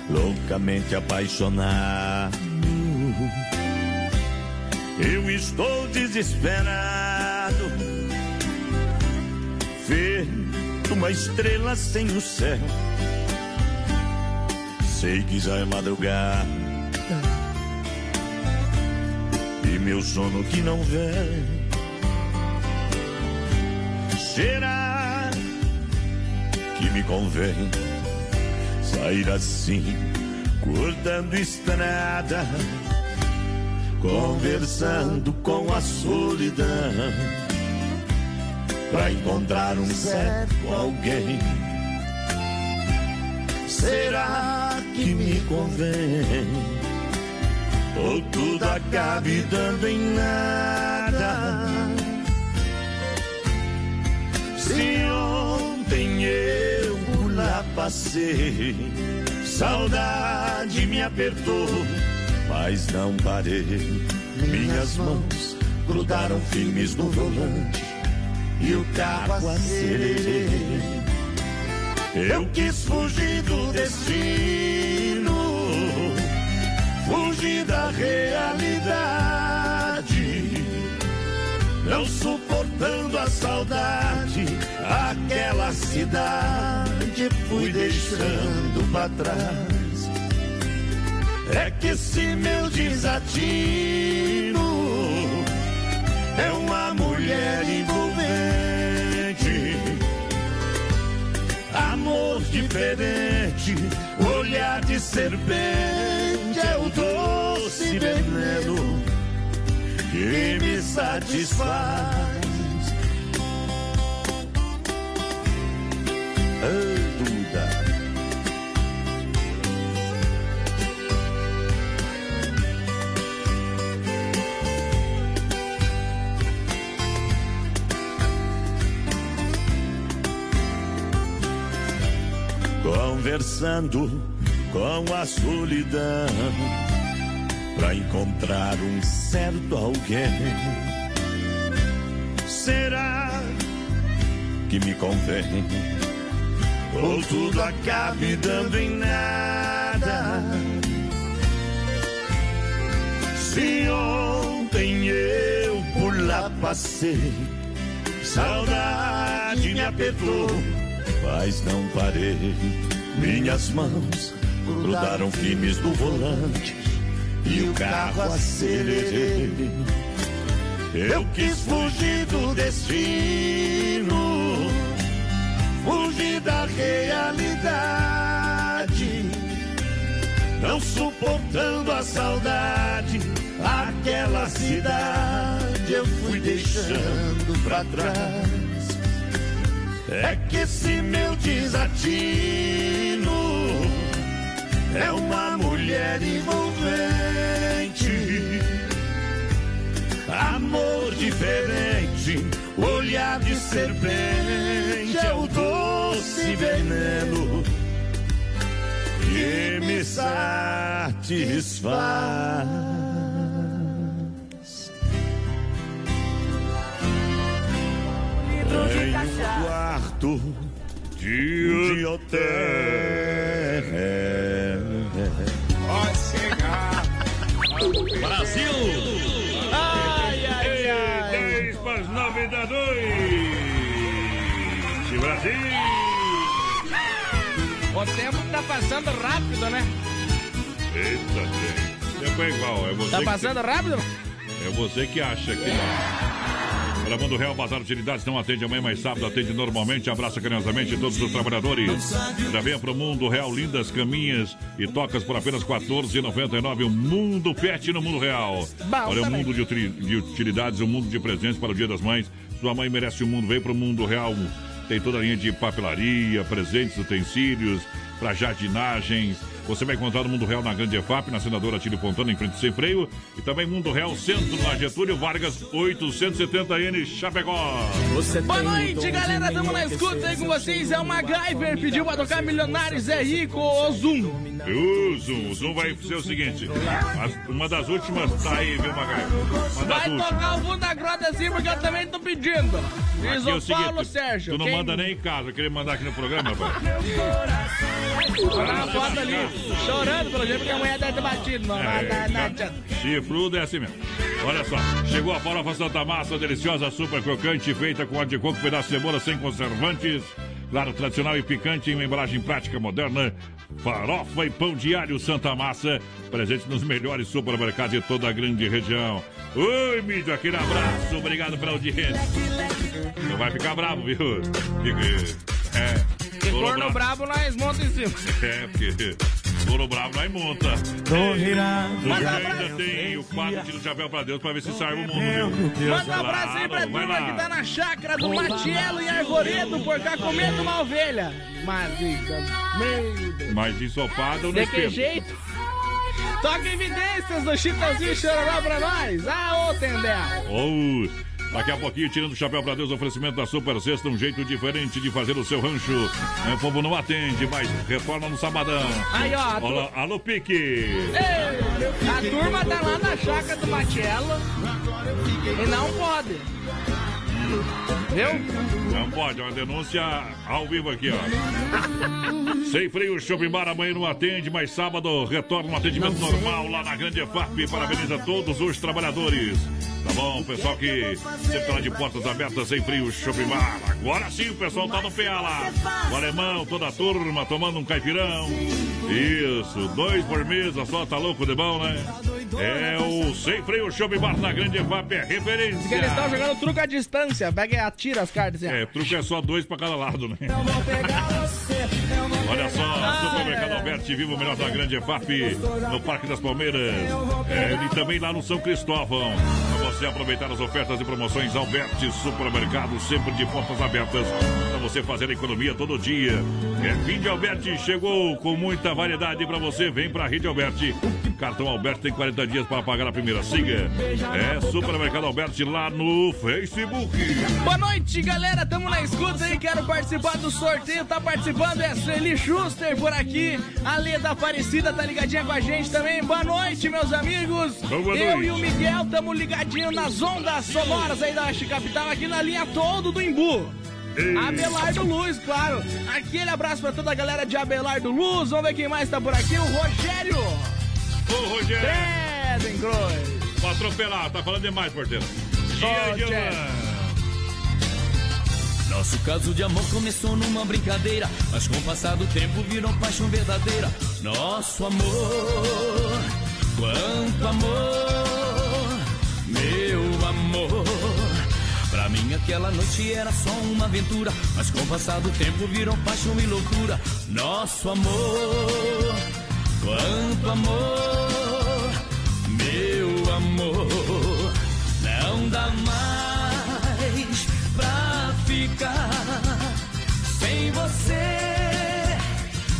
loucamente apaixonado. Eu estou desesperado, feito uma estrela sem o céu. Sei que já é madrugada e meu sono que não vem. Será que me convém sair assim, cortando estrada, conversando com a solidão, pra encontrar um certo alguém? Será que me convém? Ou tudo acabe dando em nada? Se ontem eu por lá passei, saudade me apertou, mas não parei. Minhas mãos grudaram firmes no volante e o carro acelerei. Eu quis fugir do destino, fugir da realidade não suportando a saudade, aquela cidade fui deixando pra trás. É que esse meu desatino é uma mulher envolvente, amor diferente, olhar de serpente é o doce veneno que me satisfaz. Ei, Conversando com a solidão pra encontrar um certo alguém. Será que me convém? Ou tudo acabe dando em nada? Se ontem eu por lá passei, saudade me apertou, mas não parei. Minhas mãos grudaram firmes no volante e o carro acelerei. Eu quis fugir do destino, fugir da realidade, não suportando a saudade, aquela cidade eu fui deixando pra trás. É que esse meu desatino é uma mulher envolvente. Amor diferente, olhar de serpente é o doce veneno que me satisfaz. Em um quarto de hotel. Pode chegar. Brasil! Ai, ai, ai. 10 para as 9 da noite! Brasil! O tempo tá passando rápido, né? Eita, trem. Tempo é igual. É você Tá que- passando rápido? É você que acha que não. Olha, Mundo Real Bazar Utilidades não atende amanhã, mas sábado atende normalmente. Abraça carinhosamente todos os trabalhadores. Já venha pro Mundo Real, lindas caminhas e tocas por apenas R$ 14,99. O Mundo Pet no Mundo Real. Olha, o mundo de, de utilidades, o mundo de presentes para o Dia das Mães. Sua mãe merece o mundo. Vem pro Mundo Real. Tem toda a linha de papelaria, presentes, utensílios, para jardinagens. Você vai encontrar no Mundo Real na Grande EFAP, na Senadora Tílio Fontana, em frente sem freio. E também Mundo Real Centro, na Getúlio Vargas, 870N, Chapecó. Boa noite, galera. Tamo na escuta aí com vocês. É o MacGyver. Pediu pra tocar Milionários é Rico, o Zoom. O Zoom, o Zoom vai ser o seguinte: uma das últimas tá aí, viu, das Vai últimas. tocar o fundo da grota assim porque eu também tô pedindo. Diz Aqui é o Paulo Sérgio. Tu não quem- manda nem em casa, queria mandar aqui no programa, rapaz. Tá na foto ali, chorando pelo jeito porque a mulher deve ter batido. Não, É, não, não, não adianta. Chifrudo é assim mesmo. Olha só, chegou a farofa Santa Massa, deliciosa, super crocante, feita com óleo de coco, pedaço de cebola sem conservantes. Claro, tradicional e picante em uma embalagem prática moderna. Farofa e pão alho Santa Massa, presente nos melhores supermercados de toda a grande região. Oi, mídia, aquele abraço, obrigado pela audiência. Não vai ficar bravo, viu? É. Se for no bravo. nós monta em cima. É, porque touro bravo nós monta. Tô. Você Manda ainda tem o quadro Tira o Chapéu pra Deus pra ver se sai o mundo, viu? Manda um abraço aí pra turma que tá na chácara do Matielo em Arvoredo por cá comendo uma ovelha. Mas, meu Deus. Mais ensopado ou no De que jeito? Toca evidências do Chitãozinho Chororó pra nós. Ah, ô Tendé. Oh, Daqui a pouquinho, tirando o chapéu pra Deus, oferecimento da Super Sexta, um jeito diferente de fazer o seu rancho. É, O povo não atende, mas retorna no sabadão. Aí, ó, Olá, alô, Pique! Ei, a turma tá lá na chácara do Matielo e não pode. Viu? Não pode, uma denúncia ao vivo aqui, ó. Sem freio, Shopping Bar amanhã não atende, mas sábado retorna um atendimento normal lá na Grande EFAP. Parabeniza todos os trabalhadores. Tá bom, pessoal que sempre tá lá de portas abertas, sem frio, Shopping Bar. Agora sim o pessoal tá no pé lá. O alemão, toda a turma tomando um caipirão. Isso, dois por mesa, só tá louco de bom, né? É o Sem Freio Shopping Bar na Grande EFAP, é referência. Diz que eles estão jogando truco à distância. Pega e atira as cartas. assim. É, truque é só dois pra cada lado, né? Olha só, Supermercado Alberti, viva o melhor da grande EFAP, no Parque das Palmeiras. É, e também lá no São Cristóvão. Para você aproveitar as ofertas e promoções Alberti Supermercado, sempre de portas abertas. Para você fazer economia todo dia. É, fim de Alberti chegou com muita variedade para você. Vem para Rede Alberti. Cartão Alberti tem 40 dias para pagar a primeira. Siga. É Supermercado Alberti lá no Facebook. Boa noite, galera. Tamo na escuta aí. Quero participar do sorteio. Tá participando é Sueli Schuster por aqui. A Leda Aparecida tá ligadinha com a gente também. Boa noite, meus amigos. Boa Eu noite. e o Miguel tamo ligadinho nas ondas sonoras aí da Oeste Capital, aqui na linha todo do Imbu. Abelardo Luz, claro. Aquele abraço pra toda a galera de Abelardo Luz. Vamos ver quem mais tá por aqui. O Rogério. Ô, Rogério. Credencroz. Vou atropelar, tá falando demais, porteiro. Dia, Giovana. Nosso caso de amor começou numa brincadeira, mas com o passar do tempo virou paixão verdadeira. Nosso amor, quanto amor, meu amor. Mim aquela noite era só uma aventura, mas com o passar do tempo virou paixão e loucura. Nosso amor, quanto amor, meu amor. Não dá mais pra ficar sem você.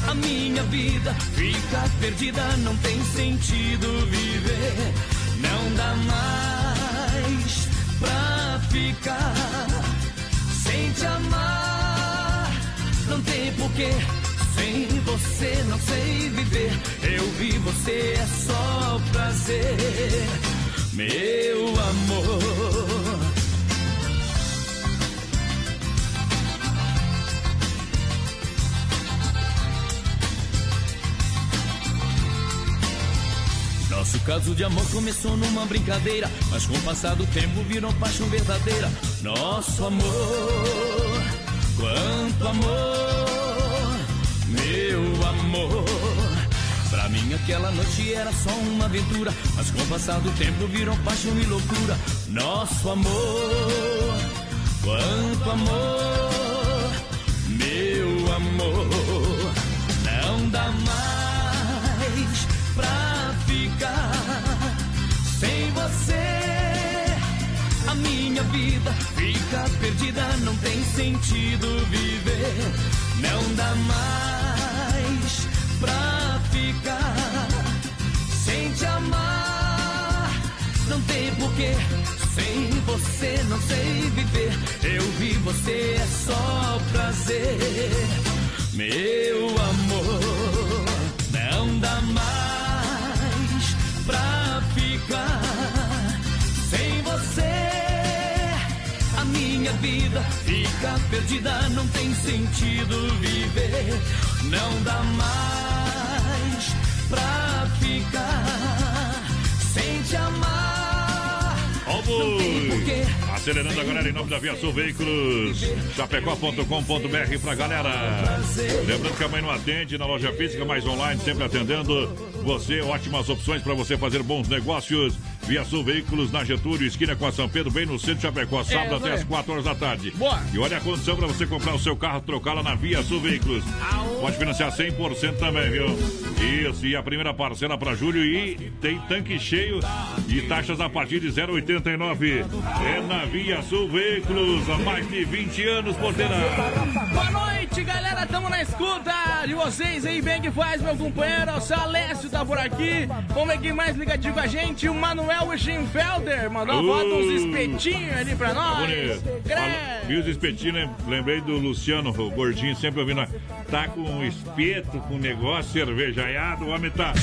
A minha vida fica perdida, não tem sentido viver. Não dá mais pra ficar sem te amar. Não tem porquê. Sem você não sei viver. Eu vi você é só prazer, meu amor. Nosso caso de amor começou numa brincadeira, mas com o passar do tempo virou paixão verdadeira. Nosso amor, quanto amor, meu mim aquela noite era só uma aventura, mas com o passar do tempo virou paixão e loucura. Nosso amor, quanto amor, meu amor, não dá mais pra sem você. A minha vida fica perdida, não tem sentido viver. Não dá mais pra ficar sem te amar. Não tem porquê, sem você não sei viver. Eu vi você é só prazer, meu amor. Não dá mais pra ficar sem você. A minha vida fica perdida, não tem sentido viver. Não dá mais pra ficar sem te amar. Não tem porquê. Acelerando a galera em nome da Via Sul Veículos, chapecó.com.br pra galera. Lembrando que a mãe não atende na loja física, mas online, sempre atendendo você. Ótimas opções para você fazer bons negócios. Via Sul Veículos na Getúlio, esquina com a São Pedro, bem no centro de Chapecó, sábado É, até as 4 horas da tarde. Boa. E olha a condição para você comprar o seu carro, trocá-la na Via Sul Veículos. Pode financiar 100% também, viu? Isso, e a primeira parcela para julho e tem tanque cheio e taxas a partir de 0,89. É na Via Sul Veículos, há mais de 20 anos, porteira. Boa noite, galera. Tamo na escuta de vocês aí. Bem que faz, meu companheiro. O seu Alessio tá por aqui. Vamos quem mais ligadinho com a gente. O Manuel Schimfelder mandou uma foto, uns Uh. espetinhos ali pra Tá nós. Viu os espetinhos, lem- lembrei do Luciano, o gordinho, sempre ouvindo. Tá com um espeto, com um negócio cervejaiado, o homem tá,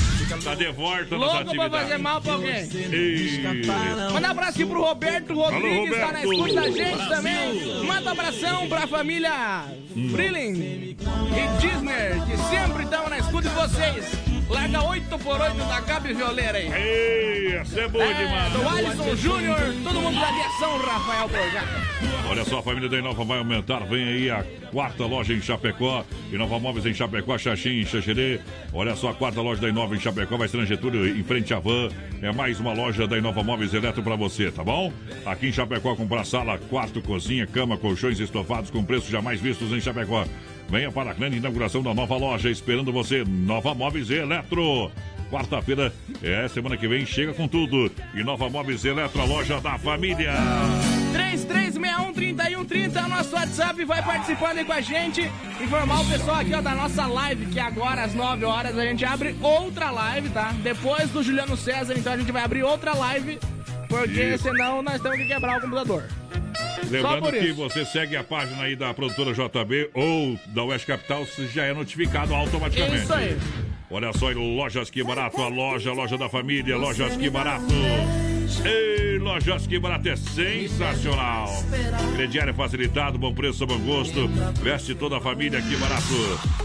tá de volta nas Louco pra fazer mal pra alguém. Ei. Manda um abraço aqui pro Roberto Rodrigues, Alô, tá na escuta da gente também. Manda um abração pra família Hum. Freeling e Disney, que sempre estão na escuta de vocês. Larga 8 por 8 da Gabi Violeira aí. Ei, essa é boa demais. Do Alisson Júnior, todo mundo da aviação, Rafael Borjaca. Olha só, a família da Inova vai aumentar. Vem aí a quarta loja em Chapecó. Inova Móveis em Chapecó, Xaxim, Xaxerê. Olha só, a quarta loja da Inova em Chapecó vai ser Getúlio, em frente à van. É mais uma loja da Inova Móveis Eletro para você, tá bom? Aqui em Chapecó, comprar sala, quarto, cozinha, cama, colchões estofados com preços jamais vistos em Chapecó. Venha para a grande inauguração da nova loja, esperando você. Nova Móveis Eletro. Quarta-feira, é, semana que vem, chega com tudo. E Nova Móveis Eletro, a loja da família. 3361-3130 é o nosso WhatsApp, vai participando aí com a gente. Informar o pessoal aqui ó, da nossa live, que agora às 9 horas a gente abre outra live, tá? Depois do Juliano César, então a gente vai abrir outra live, porque Isso. senão nós temos que quebrar o computador. Lembrando que você segue a página aí da produtora JB ou da West Capital, você já é notificado automaticamente. Isso aí. Olha só, Lojas Que Barato, a loja, a loja da família, Lojas Que Barato. Ei, Lojas Que Barato é sensacional. Crediário facilitado, bom preço, bom gosto. Veste toda a família Que Barato.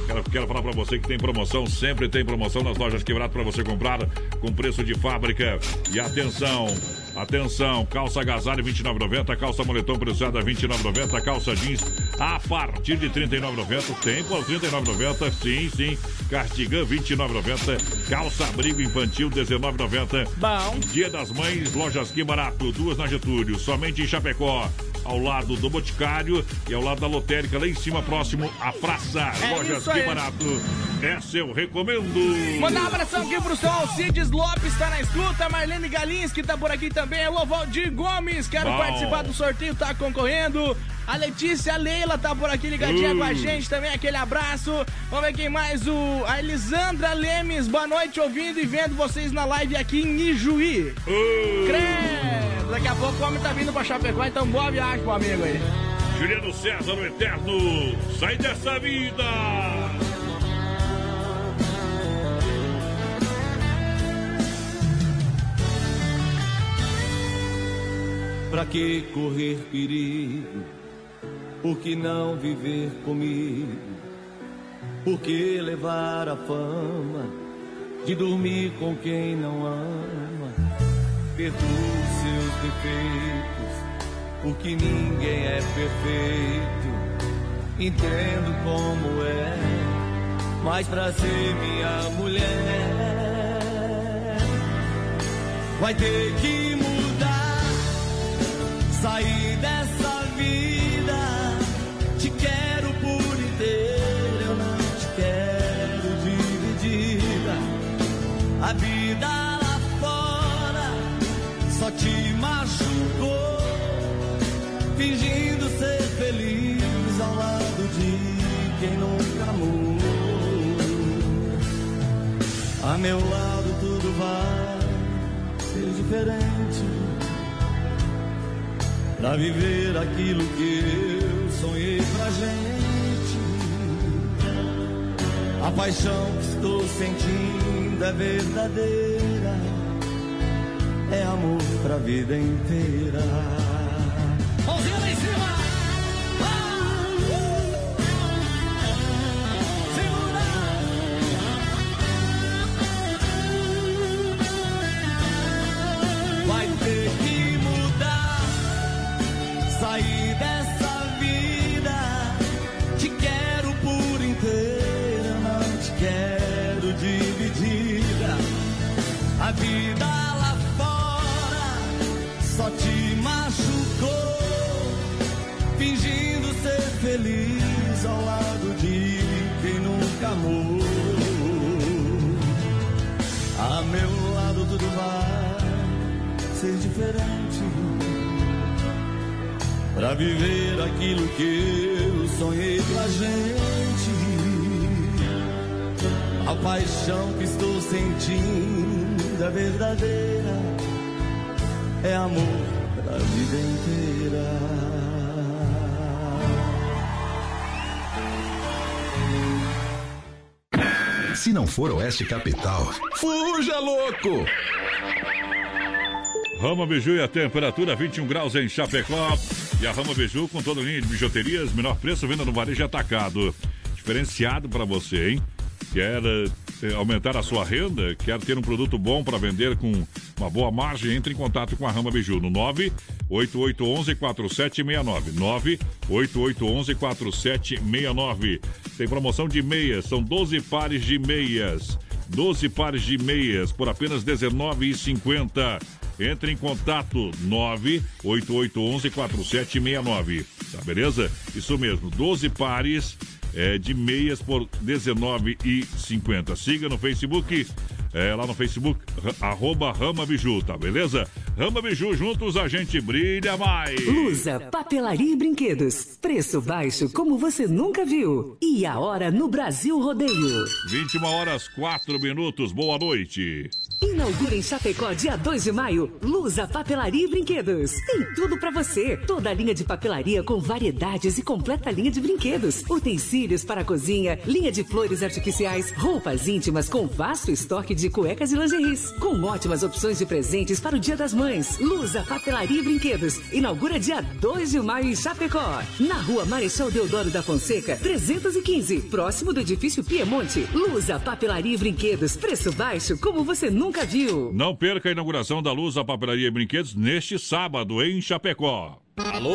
Quero, quero falar pra você que tem promoção, sempre tem promoção nas Lojas Que Barato pra você comprar com preço de fábrica. E atenção, Atenção, calça agasalho 29,90, calça moletom preçada 29,90, calça jeans a partir de 39,90, tem por 39,90, sim, sim. Cardigan 29,90, calça abrigo infantil 19,90. Bom. Dia das Mães, lojas que barato, duas na Getúlio, somente em Chapecó. Ao lado do Boticário e ao lado da lotérica, lá em cima, próximo à praça. É lojas que barato. Essa eu recomendo. Mandar um abração aqui pro seu Alcides Lopes, tá na escuta. Marlene Galins, que tá por aqui também. Alô, Valdir Gomes, quero Bom. participar do sorteio, tá concorrendo. A Letícia Leila tá por aqui ligadinha Uh. com a gente também, aquele abraço. Vamos ver quem mais, o a Elisandra Lemes, boa noite, ouvindo e vendo vocês na live aqui em Ijuí. Credo, daqui a pouco o homem tá vindo pra Chapecó, então boa viagem pro amigo aí. Juliano César, o Eterno, sai dessa vida! Pra que correr perigo? Por que não viver comigo? Por que levar a fama de dormir com quem não ama? perdoa os seus defeitos, porque ninguém é perfeito. Entendo como é, mas pra ser minha mulher, vai ter que mudar, sair dessa. Meu lado tudo vai ser diferente. Pra viver aquilo que eu sonhei pra gente. A paixão que estou sentindo é verdadeira. É amor pra vida inteira viver aquilo que eu sonhei pra gente A paixão que estou sentindo é verdadeira É amor pra vida inteira Se não for Oeste Capital, Fuja, louco! Rama Biju e a temperatura 21 graus em Chapecó. E a Rama Biju com toda a linha de bijuterias, menor preço, venda no varejo atacado. Diferenciado para você, hein? Quer eh, aumentar a sua renda? Quer ter um produto bom para vender com uma boa margem? Entre em contato com a Rama Biju no 98811-4769. 98811-4769. Tem promoção de meias, são 12 pares de meias. 12 pares de meias por apenas R$19,50. Entre em contato 98811-4769. Tá beleza? Isso mesmo, 12 pares é, de meias por R$19,50. Siga no Facebook, é, lá no Facebook, arroba Rama Biju, tá beleza? Rama Biju, juntos a gente brilha mais. Lusa, papelaria e brinquedos. Preço baixo como você nunca viu. E a hora no Brasil Rodeio. 21 horas 4 minutos, boa noite. Inaugura em Chapecó, dia 2 de maio, Lusa Papelaria e Brinquedos. Tem tudo pra você. Toda a linha de papelaria com variedades e completa linha de brinquedos. Utensílios para a cozinha, linha de flores artificiais, roupas íntimas com vasto estoque de cuecas e lingeries. Com ótimas opções de presentes para o Dia das Mães. Lusa Papelaria e Brinquedos. Inaugura dia 2 de maio em Chapecó. Na rua Marechal Deodoro da Fonseca, 315. Próximo do edifício Piemonte. Lusa Papelaria e Brinquedos. Preço baixo como você nunca viu. Não perca a inauguração da Luz a Papelaria e Brinquedos neste sábado em Chapecó. Alô,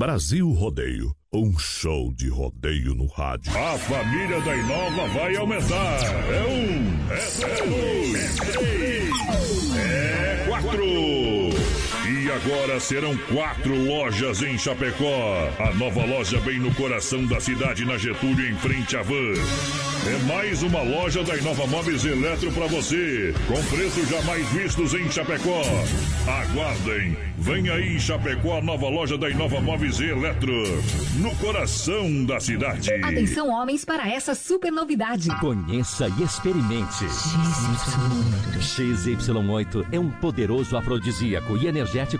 Brasil Rodeio, um show de rodeio no rádio. A família da Inova vai aumentar. É um, é dois, é três, é quatro. Agora serão quatro lojas em Chapecó. A nova loja bem no coração da cidade, na Getúlio, em frente à van. É mais uma loja da Inova Móveis Eletro para você, com preços jamais vistos em Chapecó. Aguardem, vem aí em Chapecó a nova loja da Inova Móveis Eletro, no coração da cidade. Atenção, homens, para essa super novidade. Conheça e experimente. XY8 é um poderoso afrodisíaco e energético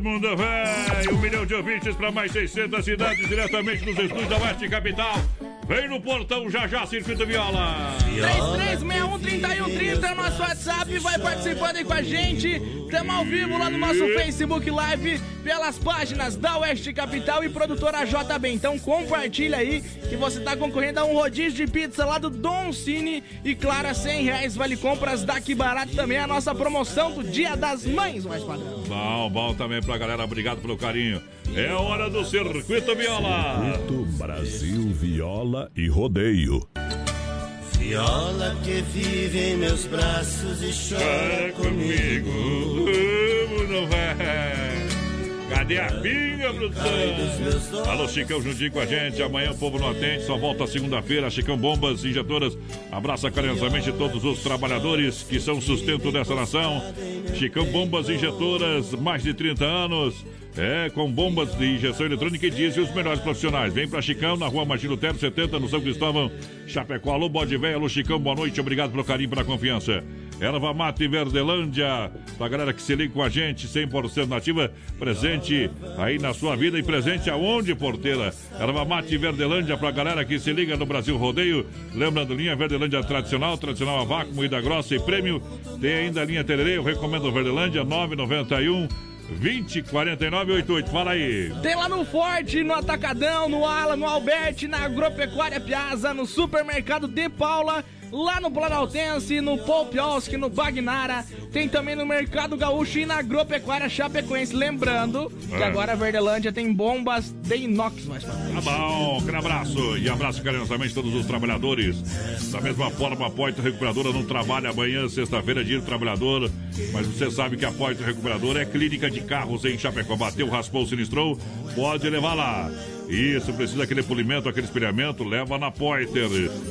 mundo velho! Um milhão de ouvintes para mais 600 cidades diretamente nos estúdios da Oeste Capital. Vem no portão já já, Circuito Viola. 33613130 é o nosso WhatsApp, vai participando aí com a gente. Estamos ao vivo lá no nosso Facebook Live, pelas páginas da Oeste Capital e produtora JB. Então compartilha aí que você está concorrendo a um rodízio de pizza lá do Dom Cine. E claro, 100 reais vale compras daqui barato também a nossa promoção do Dia das Mães, mais padrão. Bom, bom também pra galera, obrigado pelo carinho. É hora do Circuito Viola. Circuito Brasil Viola e Rodeio. Viola que vive em meus braços e chora comigo. Vamos, não vai. Cadê a pinga, produção? Alô, Chicão, juntinho com a gente. Amanhã o povo não atende, só volta segunda-feira. Chicão Bombas Injetoras abraça carinhosamente todos os trabalhadores que são sustento dessa nação. Chicão Bombas Injetoras, mais de 30 anos. É, com bombas de injeção eletrônica e diesel os melhores profissionais. Vem pra Chicão, na rua Martino Lutero, 70, no São Cristóvão, Chapecó. Alô, Bode Velho, alô, Chicão, boa noite. Obrigado pelo carinho, pela confiança. Erva Mate Verdelândia, pra galera que se liga com a gente, 100% nativa, presente aí na sua vida e presente aonde, porteira? Erva Mate Verdelândia, pra galera que se liga no Brasil Rodeio. Lembrando, linha Verdelândia tradicional, tradicional a vácuo, moída grossa e prêmio. Tem ainda a linha Tererê, eu recomendo Verdelândia, 991 20 49 88. Fala aí. Tem lá no Forte, no Atacadão, no Ala, no Alberti, na Agropecuária Piazza, no Supermercado De Paula, lá no Planaltense, no Polpioski, no Bagnara. Tem também no Mercado Gaúcho e na Agropecuária Chapecoense. Lembrando que É. agora a Verdelândia tem bombas de inox, mais pra frente. Tá bom, aquele abraço. E abraço carinhosamente todos os trabalhadores. Da mesma forma, a Poitra Recuperadora não trabalha amanhã, sexta-feira, dia do trabalhador. Mas você sabe que a Poitra Recuperadora é clínica de carros em Chapecó. Bateu, raspou, sinistrou, pode levar lá. Isso, precisa aquele polimento, aquele espelhamento, leva na Poiter.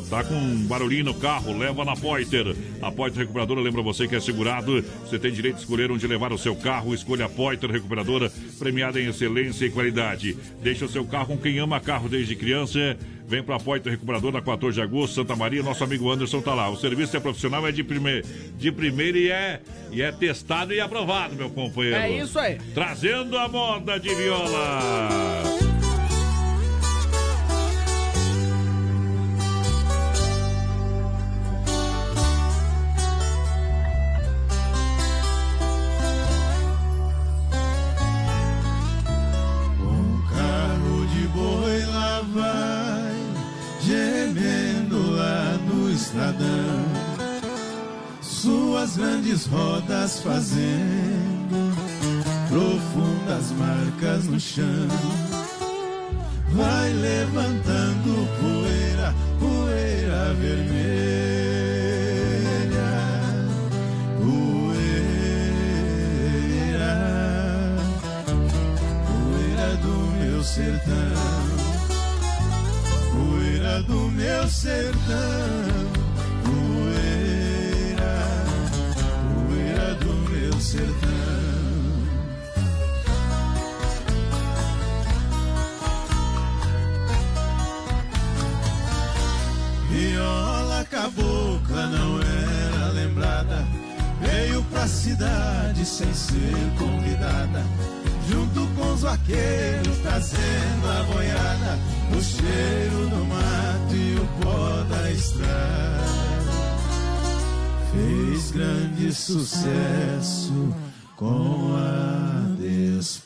Tá com um barulhinho no carro, leva na Poiter. A Poiter Recuperadora lembra você que é segurado. Você tem direito de escolher onde levar o seu carro. Escolha a Poiter Recuperadora, premiada em excelência e qualidade. Deixa o seu carro com quem ama carro desde criança. Vem pra Poiter Recuperadora na 14 de agosto, Santa Maria. Nosso amigo Anderson tá lá. O serviço é profissional, é de, prime... de primeira e é... e é testado e aprovado, meu companheiro. É isso aí. Trazendo a moda de viola. Vai, gemendo lá no estradão. Suas grandes rodas fazendo profundas marcas no chão. Vai levantando poeira, poeira vermelha. Poeira poeira do meu sertão, do meu sertão, poeira, poeira do meu sertão. Viola cabocla não era lembrada, veio pra cidade sem ser convidada junto com os vaqueiros trazendo a boiada, o cheiro do mato e o pó da estrada. Fez grande sucesso com a disparada.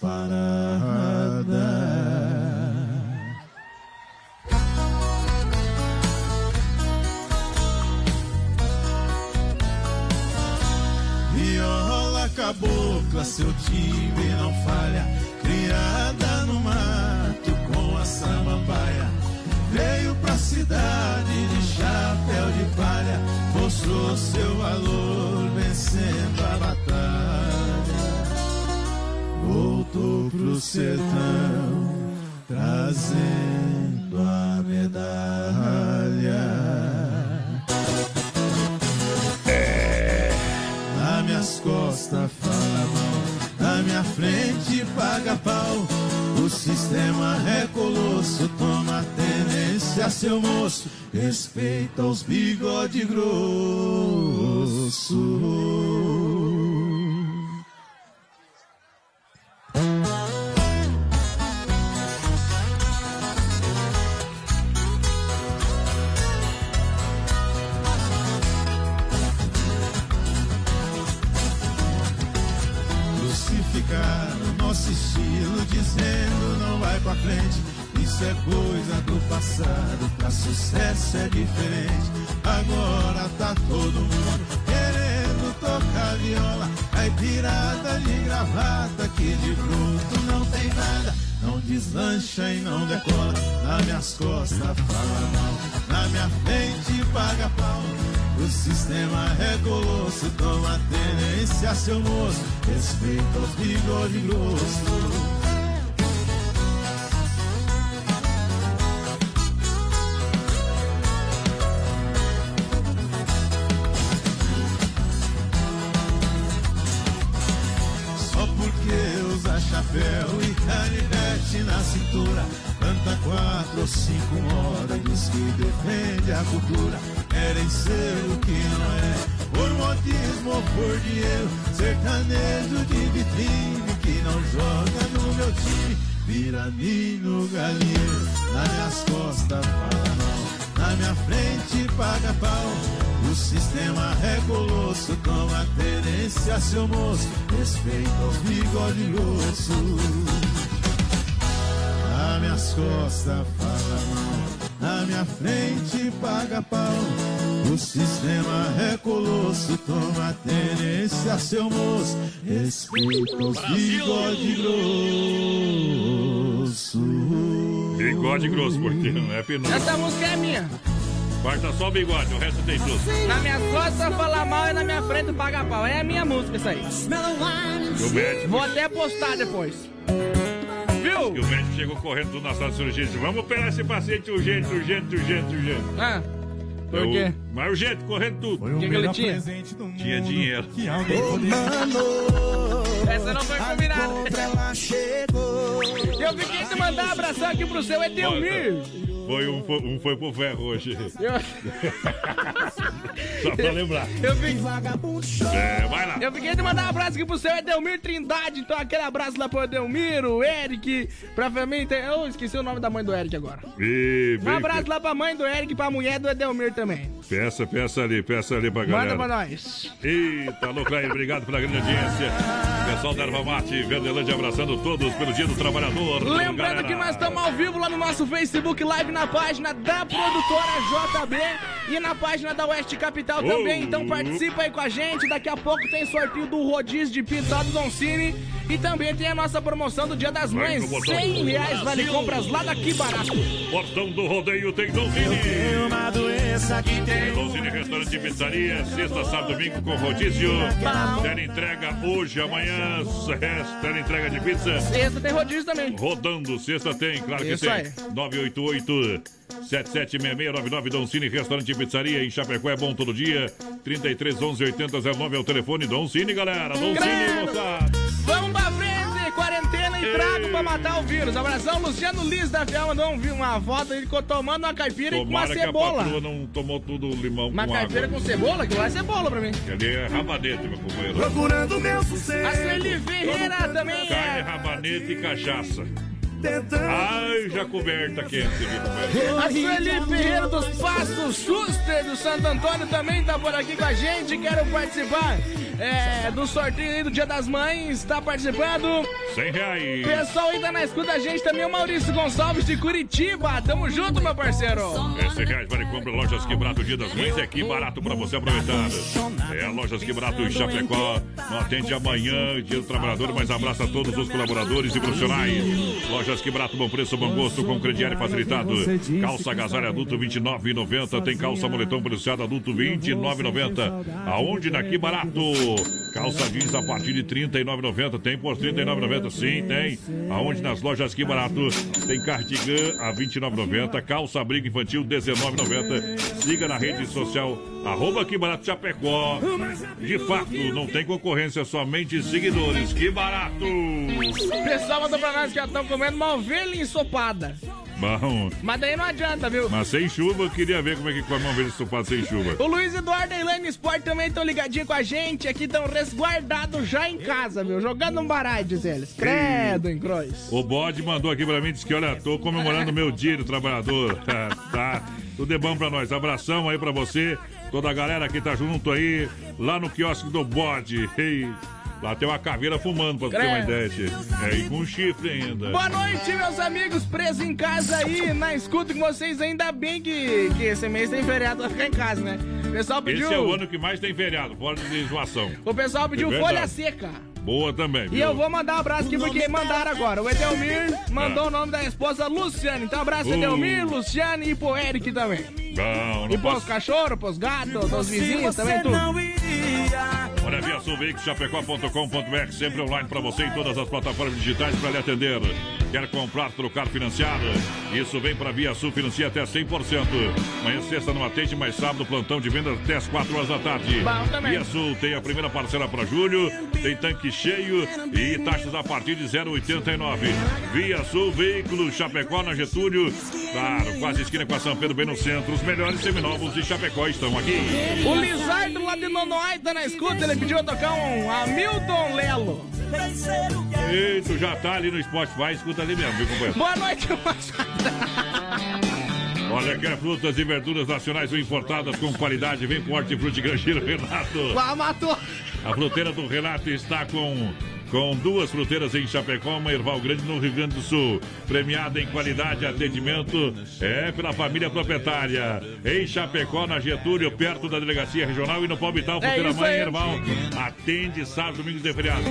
Cabocla, seu time não falha. Criada no mato com a samambaia. Veio pra cidade de chapéu de palha. Mostrou seu valor vencendo a batalha. Voltou pro sertão trazendo a medalha. Costas fala mal, na minha frente paga pau. O sistema é colosso, toma tenência, seu moço. Respeita os bigode grosso. Costas fala mal, na minha frente paga pau. O sistema é colosso, toma tenência, seu moço. Respeita os bigode grosso. Seu moço. Respeita os bigode grosso. Nas minhas costas fala mal, na minha frente paga pau. O sistema é colosso, toma tenência, seu moço. Respeita os bigode grosso. Bigode grosso, porque não é penoso. Essa música é minha. Corta só o bigode, o resto tem tudo. Na minha costa fala mal e na minha frente paga pau. É a minha música isso aí. E o médico, Vou até postar depois. Viu? e o médico chegou correndo na sala de cirurgia e disse: Vamos operar esse paciente urgente, urgente, urgente, urgente. Ah, por Eu- quê? Mas urgente, correndo tudo. O que, que ele tinha? Tinha dinheiro. Essa não foi combinada. Eu fiquei de mandar um abração aqui pro seu Edelmir. Foi um, foi, um foi pro ferro hoje. Eu, Só pra lembrar. eu, fiquei, É, vai lá. eu fiquei de mandar um abraço aqui pro seu Edelmir Trindade. Então, aquele abraço lá pro Edelmir, o Eric, pra família. Eu esqueci o nome da mãe do Eric agora. E, Um abraço lá pra mãe do Eric e pra mulher do Edelmir também. Peça, peça ali, peça ali pra Manda galera. pra nós. Eita, louco aí, obrigado pela grande audiência. Pessoal da Erva Mate, Verdelândia abraçando todos pelo Dia do Trabalhador. Lembrando que nós estamos ao vivo lá no nosso Facebook Live, na página da produtora JB e na página da Oeste Capital também. Então participa aí com a gente. Daqui a pouco tem sorteio do rodízio de pizza lá do Don Cine. E também tem a nossa promoção do Dia das Mães. no botão. 100 reais vale compras lá daqui barato. Portão do rodeio tem Donzini. uma doença que tem Donzini Restaurante e Pizzaria, sexta, sábado, domingo com rodízio. Tela entrega hoje, amanhã, tela entrega de pizza. Sexta tem rodízio também. Rodando, sexta tem, claro que Isso tem. aí. 988 776699 Dom Cine Restaurante e Pizzaria em Chapecó é bom todo dia. 33 11 80 09 é o telefone Dom Cine, galera. Dom Cine, Credo. moçada. Vamos pra frente, quarentena e trago pra matar o vírus. Abração, Luciano Liz da Fiel mandou vi- uma foto, ele ficou tomando uma caipira e com uma Tomara que a cebola. não tomou tudo o limão Uma com caipira água. com cebola? Aquilo lá é cebola pra mim. Ali é rabanete, meu companheiro. procurando meu sossego. A Sueli Ferreira também Carne, é. rabanete e cachaça. Ai, já coberta quente, viu? A Sueli Ferreira dos Passos Schuster do Santo Antônio também tá por aqui com a gente. Quero participar é, do sorteio aí do Dia das Mães. Tá participando. 100 reais. Pessoal aí tá na escuta a gente também, o Maurício Gonçalves de Curitiba. Tamo junto, meu parceiro. É 100 reais vale compra Lojas Quebrato, Dia das Mães é aqui barato pra você aproveitar. É a Lojas Quebrato em Chapecó. Não atende amanhã, Dia do Trabalhador, mas abraça todos os colaboradores e profissionais. Lojas Quebrato, bom preço, bom gosto, com crediário facilitado. Calça agasalho adulto R$ 29,90. Tem calça moletom policiado adulto R$ 29,90. Aonde? Naqui barato. Calça jeans a partir de R$ 39,90. Tem por R$ 39,90? Sim, tem. Aonde nas lojas que barato. Tem cardigan a R$ 29,90. Calça abrigo infantil R$ 19,90. Siga na rede social arroba que barato Chapecó. De fato, não tem concorrência, somente seguidores. Que barato! O pessoal mandou pra nós que já estão comendo uma ovelha ensopada. Bom. Mas daí não adianta, viu? Mas sem chuva, eu queria ver como é que come uma ovelha ensopada sem chuva. O Luiz Eduardo e a Elaine Sport também estão ligadinhos com a gente. Aqui estão resguardados já em casa, viu? Jogando um baralho, diz eles. Credo, em Croix. O bode mandou aqui pra mim, disse que olha, tô comemorando o meu dia do trabalhador. tá? Tudo é bom pra nós. Abração aí pra você, toda a galera que tá junto aí, lá no quiosque do bode. Ei. Lá tem uma caveira fumando, pra ter uma ideia. É, e com chifre ainda. Boa noite, meus amigos presos em casa aí, na escuta com vocês. Ainda bem que, que esse mês tem feriado pra ficar em casa, né? O pessoal pediu. Esse é o ano que mais tem feriado, fora de zoação. O pessoal pediu É folha seca. Boa também. E viu? eu vou mandar um abraço aqui porque mandaram agora. O Edelmir mandou Ah. o nome da esposa Luciane. Então, abraço, Uh. Edelmir, Luciane e pro Eric também. Não, E não pros posso. cachorros, pros gatos, dos vizinhos também, tudo. Olha, Via Sul Veículos, chapecó.com.br, sempre online para você em todas as plataformas digitais para lhe atender. Quer comprar, trocar, financiar? Isso vem para Via Sul, financia até 100%. Manhã, sexta, não atende, mas sábado, plantão de venda até as 4 horas da tarde. Via Sul tem a primeira parcela para julho, tem tanque cheio e taxas a partir de 0,89. Via Sul Veículos, Chapecó, na Getúlio. Claro, quase esquina com a São Pedro, bem no centro. Os melhores seminovos de Chapecó estão aqui. O Lizardo lá de Nonoai tá na escuta, ele pediu tocar um Hamilton Lelo. Ei, tu já tá ali no Spotify, escuta ali mesmo, viu, companheiro? Boa noite, moçada. Olha, quer frutas e verduras nacionais ou importadas com qualidade? Vem com Hortifruti Grangeiro Renato. Lá matou. A fruteira do Renato está com, com duas fruteiras em Chapecó, uma Erval Grande no Rio Grande do Sul. Premiada em qualidade e atendimento é pela família proprietária. Em Chapecó, na Getúlio, perto da Delegacia Regional e no Palmital, É fruteira isso mãe. Erval. Atende sábado, domingos e feriado.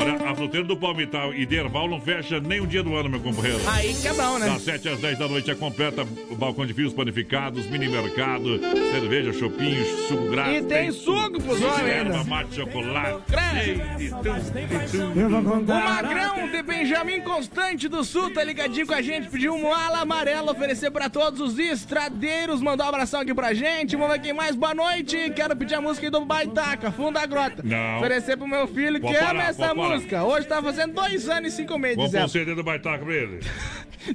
Olha, a fruteira do Palmital e de Erval não fecha nem um dia do ano, meu companheiro. Aí que é bom, né? Das 7 às 10 da noite é completa o balcão de fios panificados, mini mercado, cerveja, chopinhos, suco grátis. E tem suco pros homens ainda. mate, chocolate. Credo. e tudo, e tudo. O Magrão de Benjamin Constante do Sul tá ligadinho com a gente, pediu um ala amarelo oferecer pra todos os estradeiros, mandou um abração aqui pra gente. Vamos ver quem mais, boa noite. Quero pedir a música aí do Baitaca, Fundo da Grota. Não. Oferecer pro meu filho que Pode ama parar, essa pode parar. música. Hoje tá fazendo dois anos e cinco meses, Vamos pôr o dizendo. CD do Baitaca pra ele.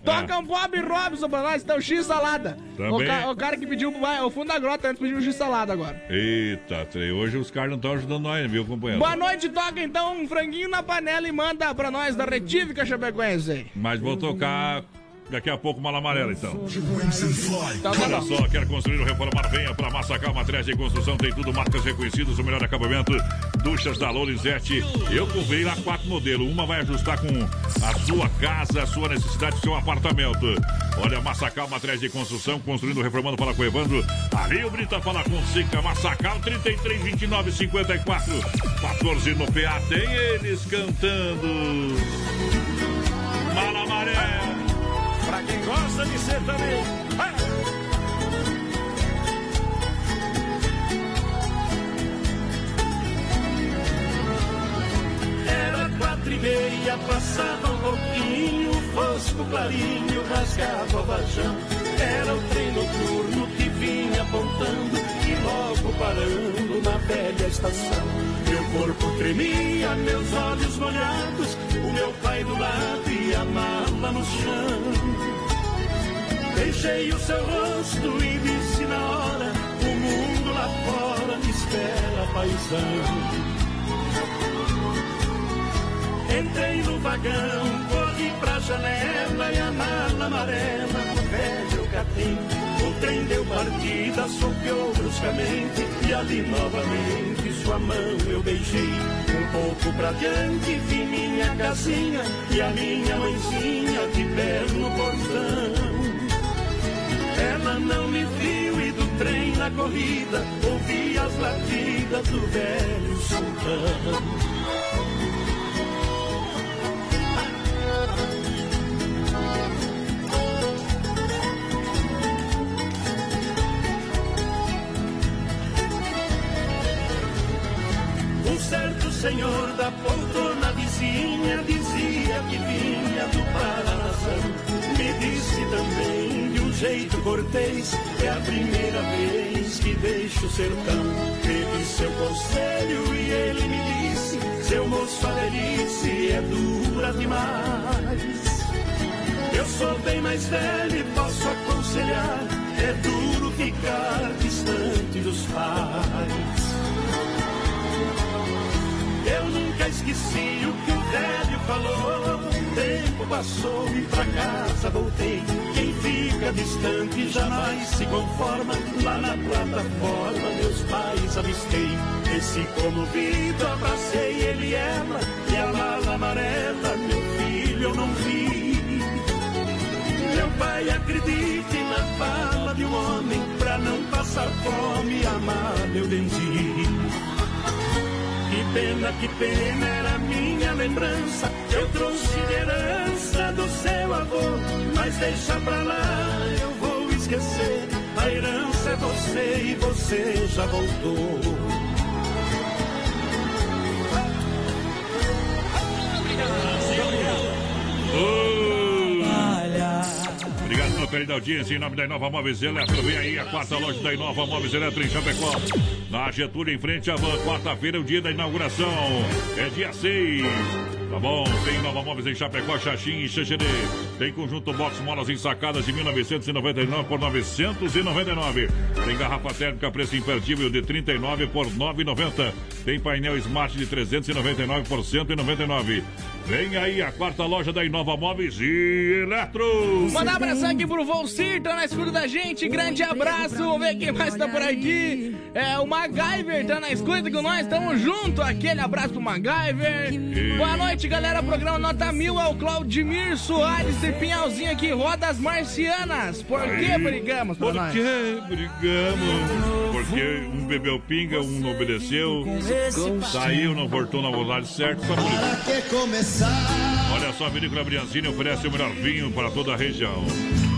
Toca um Bob Robson pra nós, então X salada. Também. O, ca- o cara que pediu o fundo da grota antes pediu X salada agora. Eita, hoje os caras não estão ajudando nós, viu, companheiro? Boa noite, toca então um franguinho na panela e manda pra nós da Retífica Chapecoense. Mas vou tocar daqui a pouco Mala Amarela, então. Tá Olha bom. só, quer construir ou reformar? Venha para Massacal Materiais de Construção, tem tudo, marcas reconhecidas, o melhor acabamento, duchas da Lorenzetti. Eu comprei lá quatro modelos, uma vai ajustar com a sua casa, a sua necessidade, seu apartamento. Olha, Massacal Materiais de Construção, construindo, reformando, fala com o Evandro. Rio Brita fala com Sica, Massacal 33, 29, 54, 14 no PA, tem eles cantando. Mala Amarela. Pra quem gosta de ser também. Era quatro e meia, passava um pouquinho, fosco clarinho, rasgava o vajão. Era o trem noturno que vinha apontando parando na velha estação. Meu corpo tremia, meus olhos molhados, o meu pai do lado e a mala no chão. Beijei o seu rosto e disse na hora: O mundo lá fora me espera, paisão. Entrei no vagão, corri pra janela e a mala amarela no O trem deu partida, sopeou bruscamente e ali novamente sua mão eu beijei. Um pouco pra diante vi minha casinha e a minha mãezinha de pé no portão. Ela não me viu e do trem na corrida ouvi as latidas do velho sultão. Certo senhor da poltrona vizinha dizia que vinha do Paranazão. Me disse também de um jeito cortês, é a primeira vez que deixo o sertão. Pedi seu conselho e ele me disse, seu moço, a velhice é dura demais. Eu sou bem mais velho e posso aconselhar, é duro ficar distante dos pais. Eu nunca esqueci o que o velho falou. O tempo passou e pra casa voltei. Quem fica distante jamais se conforma. Lá na plataforma, meus pais avistei. Esse comovido, abracei ele e ela. E a mala amarela, meu filho, eu não vi. Meu pai, acredite na fala de um homem. Pra não passar fome, amar eu vendi. Pena, que pena era minha lembrança. Eu trouxe herança do seu avô. Mas deixa pra lá, eu vou esquecer. A herança é você e você já voltou. Obrigado pelo carinho audiência. Em nome da Inova Móveis Eletro, vem aí a quarta loja da Inova Móveis Eletro em Chapecó. Na Getúlio, em frente à van. Quarta-feira é o dia da inauguração. É dia 6. Tá bom? Tem Nova Móveis em Chapecó, Xaxim e Xexerê. Tem conjunto box molas ensacadas de 1999 por 999. Tem garrafa térmica preço imperdível de 39 por 9,90. Tem painel Smart de 399 por 199. Vem aí a quarta loja da Inova Móveis e Eletro. Mandar um abraço aqui pro Volcir, tá na escuta da gente. Grande abraço. Vamos ver quem mais tá por aqui. É o MacGyver, tá na escuta com nós. Tamo junto. Aquele abraço pro MacGyver. Boa noite, galera. Programa Nota Mil é o Claudimir Soares e Pinhalzinho aqui. Rodas Marcianas. Por que Aí. brigamos, Por nós? que brigamos? Porque um bebeu pinga, um não obedeceu. Saiu, não voltou na vontade certa. Só por isso. Olha só, a Vinícola Brianzini oferece o melhor vinho para toda a região.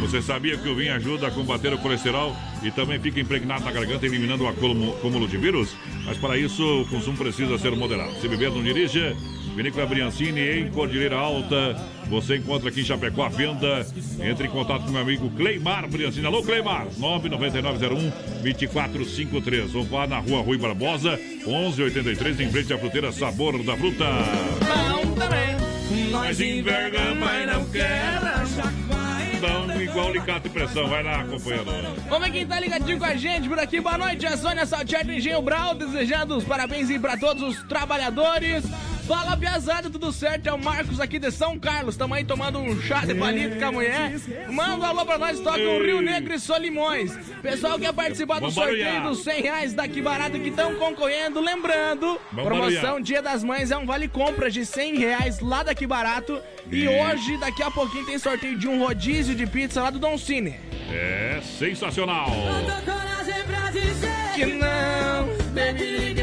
Você sabia que o vinho ajuda a combater o colesterol e também fica impregnado na garganta, eliminando o acúmulo de vírus? Mas para isso, o consumo precisa ser moderado. Se beber, não dirija. Vinícola Briancini, em Cordilheira Alta. Você encontra aqui em Chapecó a venda. Entre em contato com meu amigo Cleimar Briancini. Alô, Cleimar! 99901-2453. Ou vá na rua Rui Barbosa, 1183, em frente à fruteira Sabor da Fruta. Bom também. Nós enverga, mas não quebra. Dão igual alicate e pressão. Vai lá, companheiro. Vamos ver quem tá ligadinho com a gente por aqui. Boa noite, a Sônia Saltier do Engenho Brau, desejando os parabéns aí pra todos os trabalhadores. Fala, Piazada, tudo certo? É o Marcos aqui de São Carlos. Tamo aí tomando um chá de palito com a mulher. Manda um alô pra nós, toca o Rio Negro e Solimões. Pessoal quer participar do sorteio dos 100 reais daqui barato que estão concorrendo. Lembrando, promoção. Dia das Mães é um vale compras de 100 reais lá daqui barato. E E- hoje, daqui a pouquinho, tem sorteio de um rodízio de pizza lá do Don Cine. É sensacional. Que não, baby,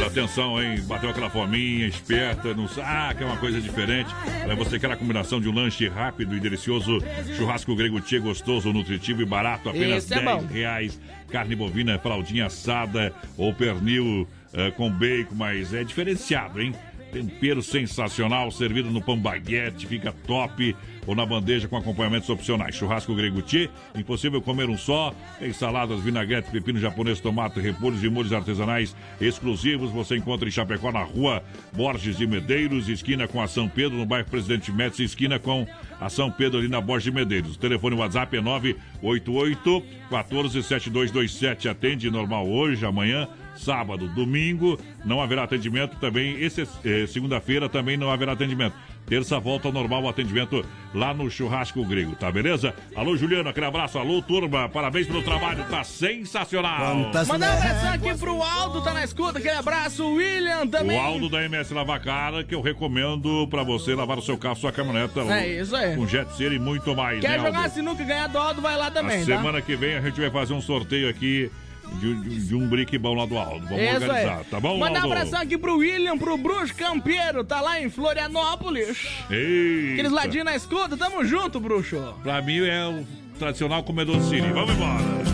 Olha, atenção, hein? Bateu aquela fominha, esperta, não sabe, ah, que é uma coisa diferente. Mas você quer a combinação de um lanche rápido e delicioso, churrasco grego tchê gostoso, nutritivo e barato, apenas Esse é 10 bom. reais. Carne bovina, fraldinha assada ou pernil eh, com bacon, mas é diferenciado, hein? Tempero sensacional, servido no pão baguete, fica top. Ou na bandeja com acompanhamentos opcionais. Churrasco grego tchê, impossível comer um só. Tem saladas, vinagrete, pepino japonês, tomate, repolhos e molhos artesanais exclusivos. Você encontra em Chapecó, na rua Borges de Medeiros, esquina com a São Pedro, no bairro Presidente Médici, esquina com a São Pedro, ali na Borges de Medeiros. O telefone WhatsApp é 988 147227. Atende normal hoje, amanhã sábado, domingo, não haverá atendimento também. Esse, eh, segunda-feira também não haverá atendimento. Terça volta ao normal o atendimento lá no Churrasco Grego, tá beleza? Alô, Juliano, aquele abraço. Alô, turma, parabéns pelo trabalho, tá sensacional. Mandar um abração aqui pro Aldo, tá na escuta, aquele abraço. O William também. O Aldo da MS Lavacara, que eu recomendo pra você lavar o seu carro, sua caminhoneta. É isso aí. Com jet ser e muito mais, Quer né, jogar Aldo? sinuca e ganhar do Aldo, vai lá também, A tá? semana que vem a gente vai fazer um sorteio aqui de, de- de um brick bom lá do Aldo. Vamos Isso organizar, tá bom, Mandar um abração aqui pro William, pro Bruxo Campeiro, tá lá em Florianópolis. Eita. Aqueles ladinhos na escuta, tamo junto, bruxo. Pra mim é o tradicional comedor Siri. Vamos embora.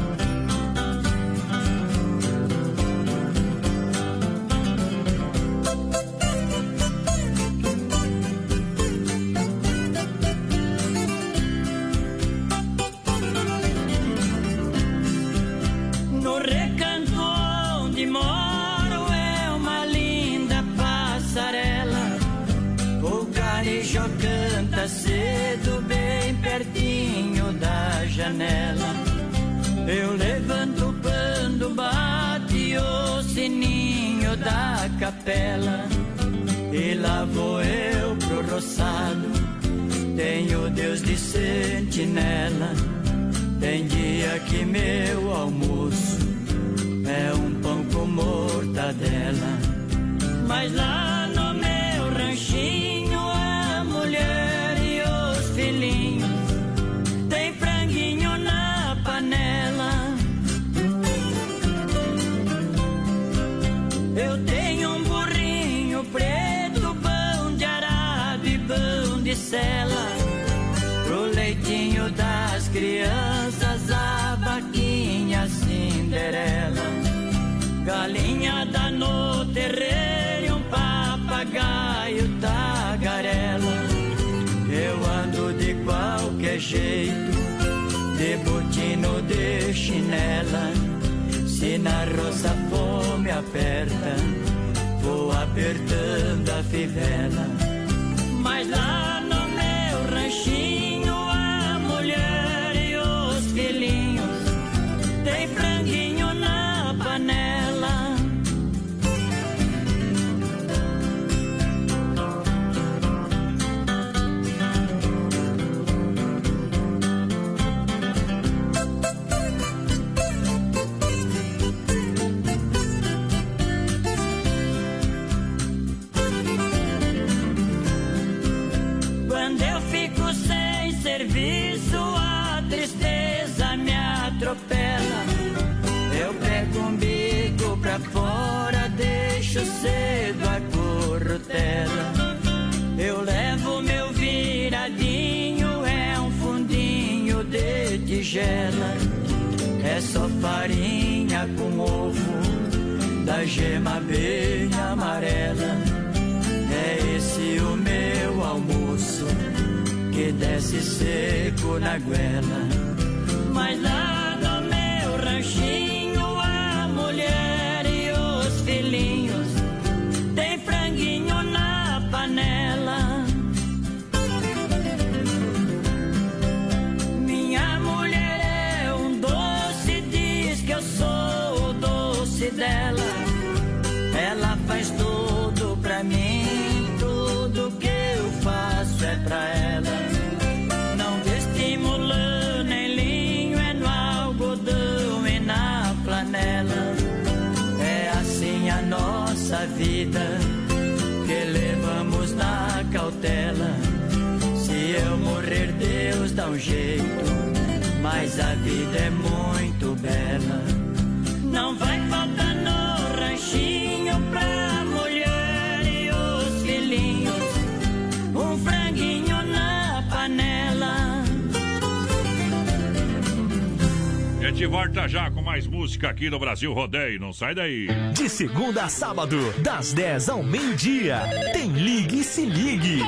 Gente volta já com mais música aqui no Brasil Rodeio. Não sai daí. De segunda a sábado, das 10 ao meio-dia, tem Ligue e Se Ligue.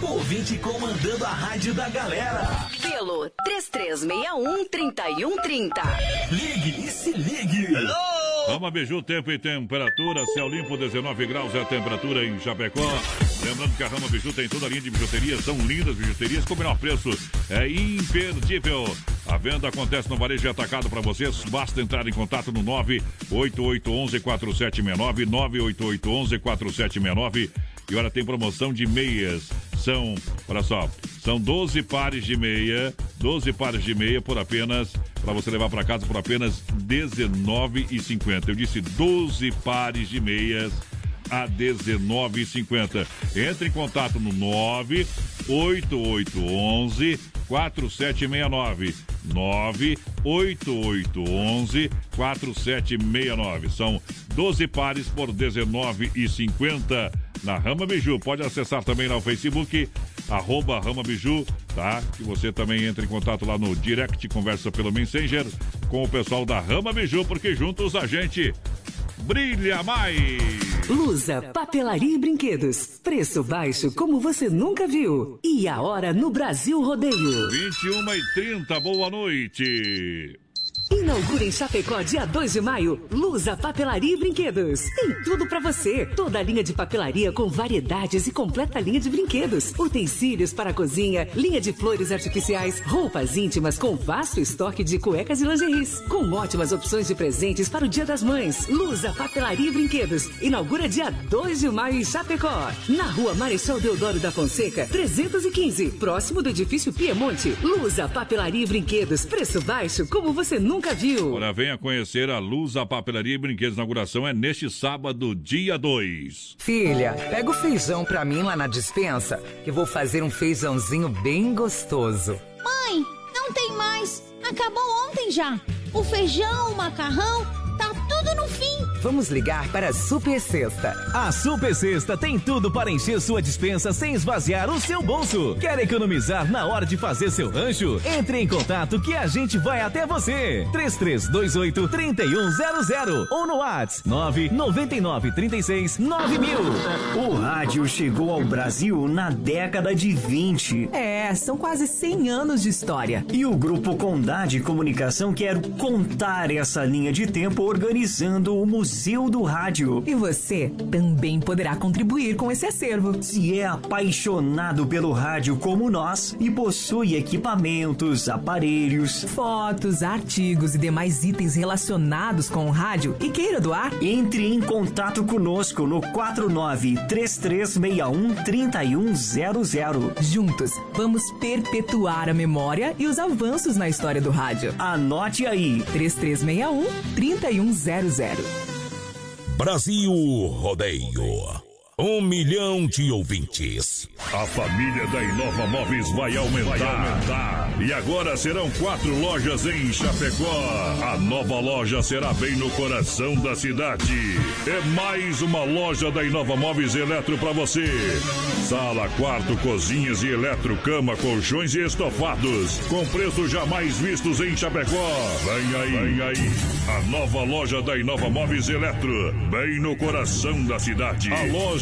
Ouvinte comandando a rádio da galera. Pelo 3361-3130. Ligue e Se Ligue. Rama Biju, tempo e temperatura, céu limpo, 19 graus é a temperatura em Chapecó. Lembrando que a Rama Biju tem toda a linha de bijuterias, são lindas bijuterias, com o menor preço é imperdível. A venda acontece no varejo atacado para vocês, basta entrar em contato no 98811-4769, 98811-4769. E olha, tem promoção de meias. São, olha só, são 12 pares de meia, 12 pares de meia por apenas, para você levar para casa por apenas R$19,50. Eu disse 12 pares de meias a R$19,50. Entre em contato no 98811 4769 98811 4769. São 12 pares por R$19,50 na Rama Biju. Pode acessar também lá o Facebook, arroba Rama Biju, tá? Que você também entra em contato lá no direct, conversa pelo Messenger com o pessoal da Rama Biju, porque juntos a gente brilha mais. Lusa, papelaria e brinquedos. Preço baixo como você nunca viu. E a hora no Brasil Rodeio. 21 e 30, boa noite. Inaugura em Chapecó dia 2 de maio. Lusa Papelaria e Brinquedos. Tem tudo pra você. Toda a linha de papelaria com variedades e completa linha de brinquedos. Utensílios para a cozinha, linha de flores artificiais, roupas íntimas com vasto estoque de cuecas e lingeries. Com ótimas opções de presentes para o Dia das Mães. Lusa Papelaria e Brinquedos. Inaugura dia 2 de maio em Chapecó. Na rua Marechal Deodoro da Fonseca, 315. Próximo do edifício Piemonte. Lusa Papelaria e Brinquedos. Preço baixo como você nunca viu. Agora venha conhecer a Luz, a papelaria e brinquedos. A inauguração é neste sábado, dia 2. Filha, pega o feijão pra mim lá na dispensa, que vou fazer um feijãozinho bem gostoso. Mãe, não tem mais. Acabou ontem já. O feijão, o macarrão, tá tudo no fim. Vamos ligar para a Super Sexta. A Super Sexta tem tudo para encher sua dispensa sem esvaziar o seu bolso. Quer economizar na hora de fazer seu rancho? Entre em contato que a gente vai até você. 3328 3100 ou no WhatsApp 999 36 9000. O rádio chegou ao Brasil na década de 20. É, são quase 100 anos de história. E o Grupo Condade Comunicação quer contar essa linha de tempo organizando o Museu do Rádio. E você também poderá contribuir com esse acervo. Se é apaixonado pelo rádio como nós e possui equipamentos, aparelhos, fotos, artigos e demais itens relacionados com o rádio e queira doar, entre em contato conosco no 49 3361 3100. Juntos, vamos perpetuar a memória e os avanços na história do rádio. Anote aí: 3361 3100. Brasil Rodeio. Um milhão de ouvintes. A família da Inova Móveis vai aumentar. vai aumentar. E agora serão quatro lojas em Chapecó. A nova loja será bem no coração da cidade. É mais uma loja da Inova Móveis Eletro para você. Sala, quarto, cozinhas e eletro, cama, colchões e estofados. Com preços jamais vistos em Chapecó. Vem aí, vem aí. A nova loja da Inova Móveis Eletro. Bem no coração da cidade. A loja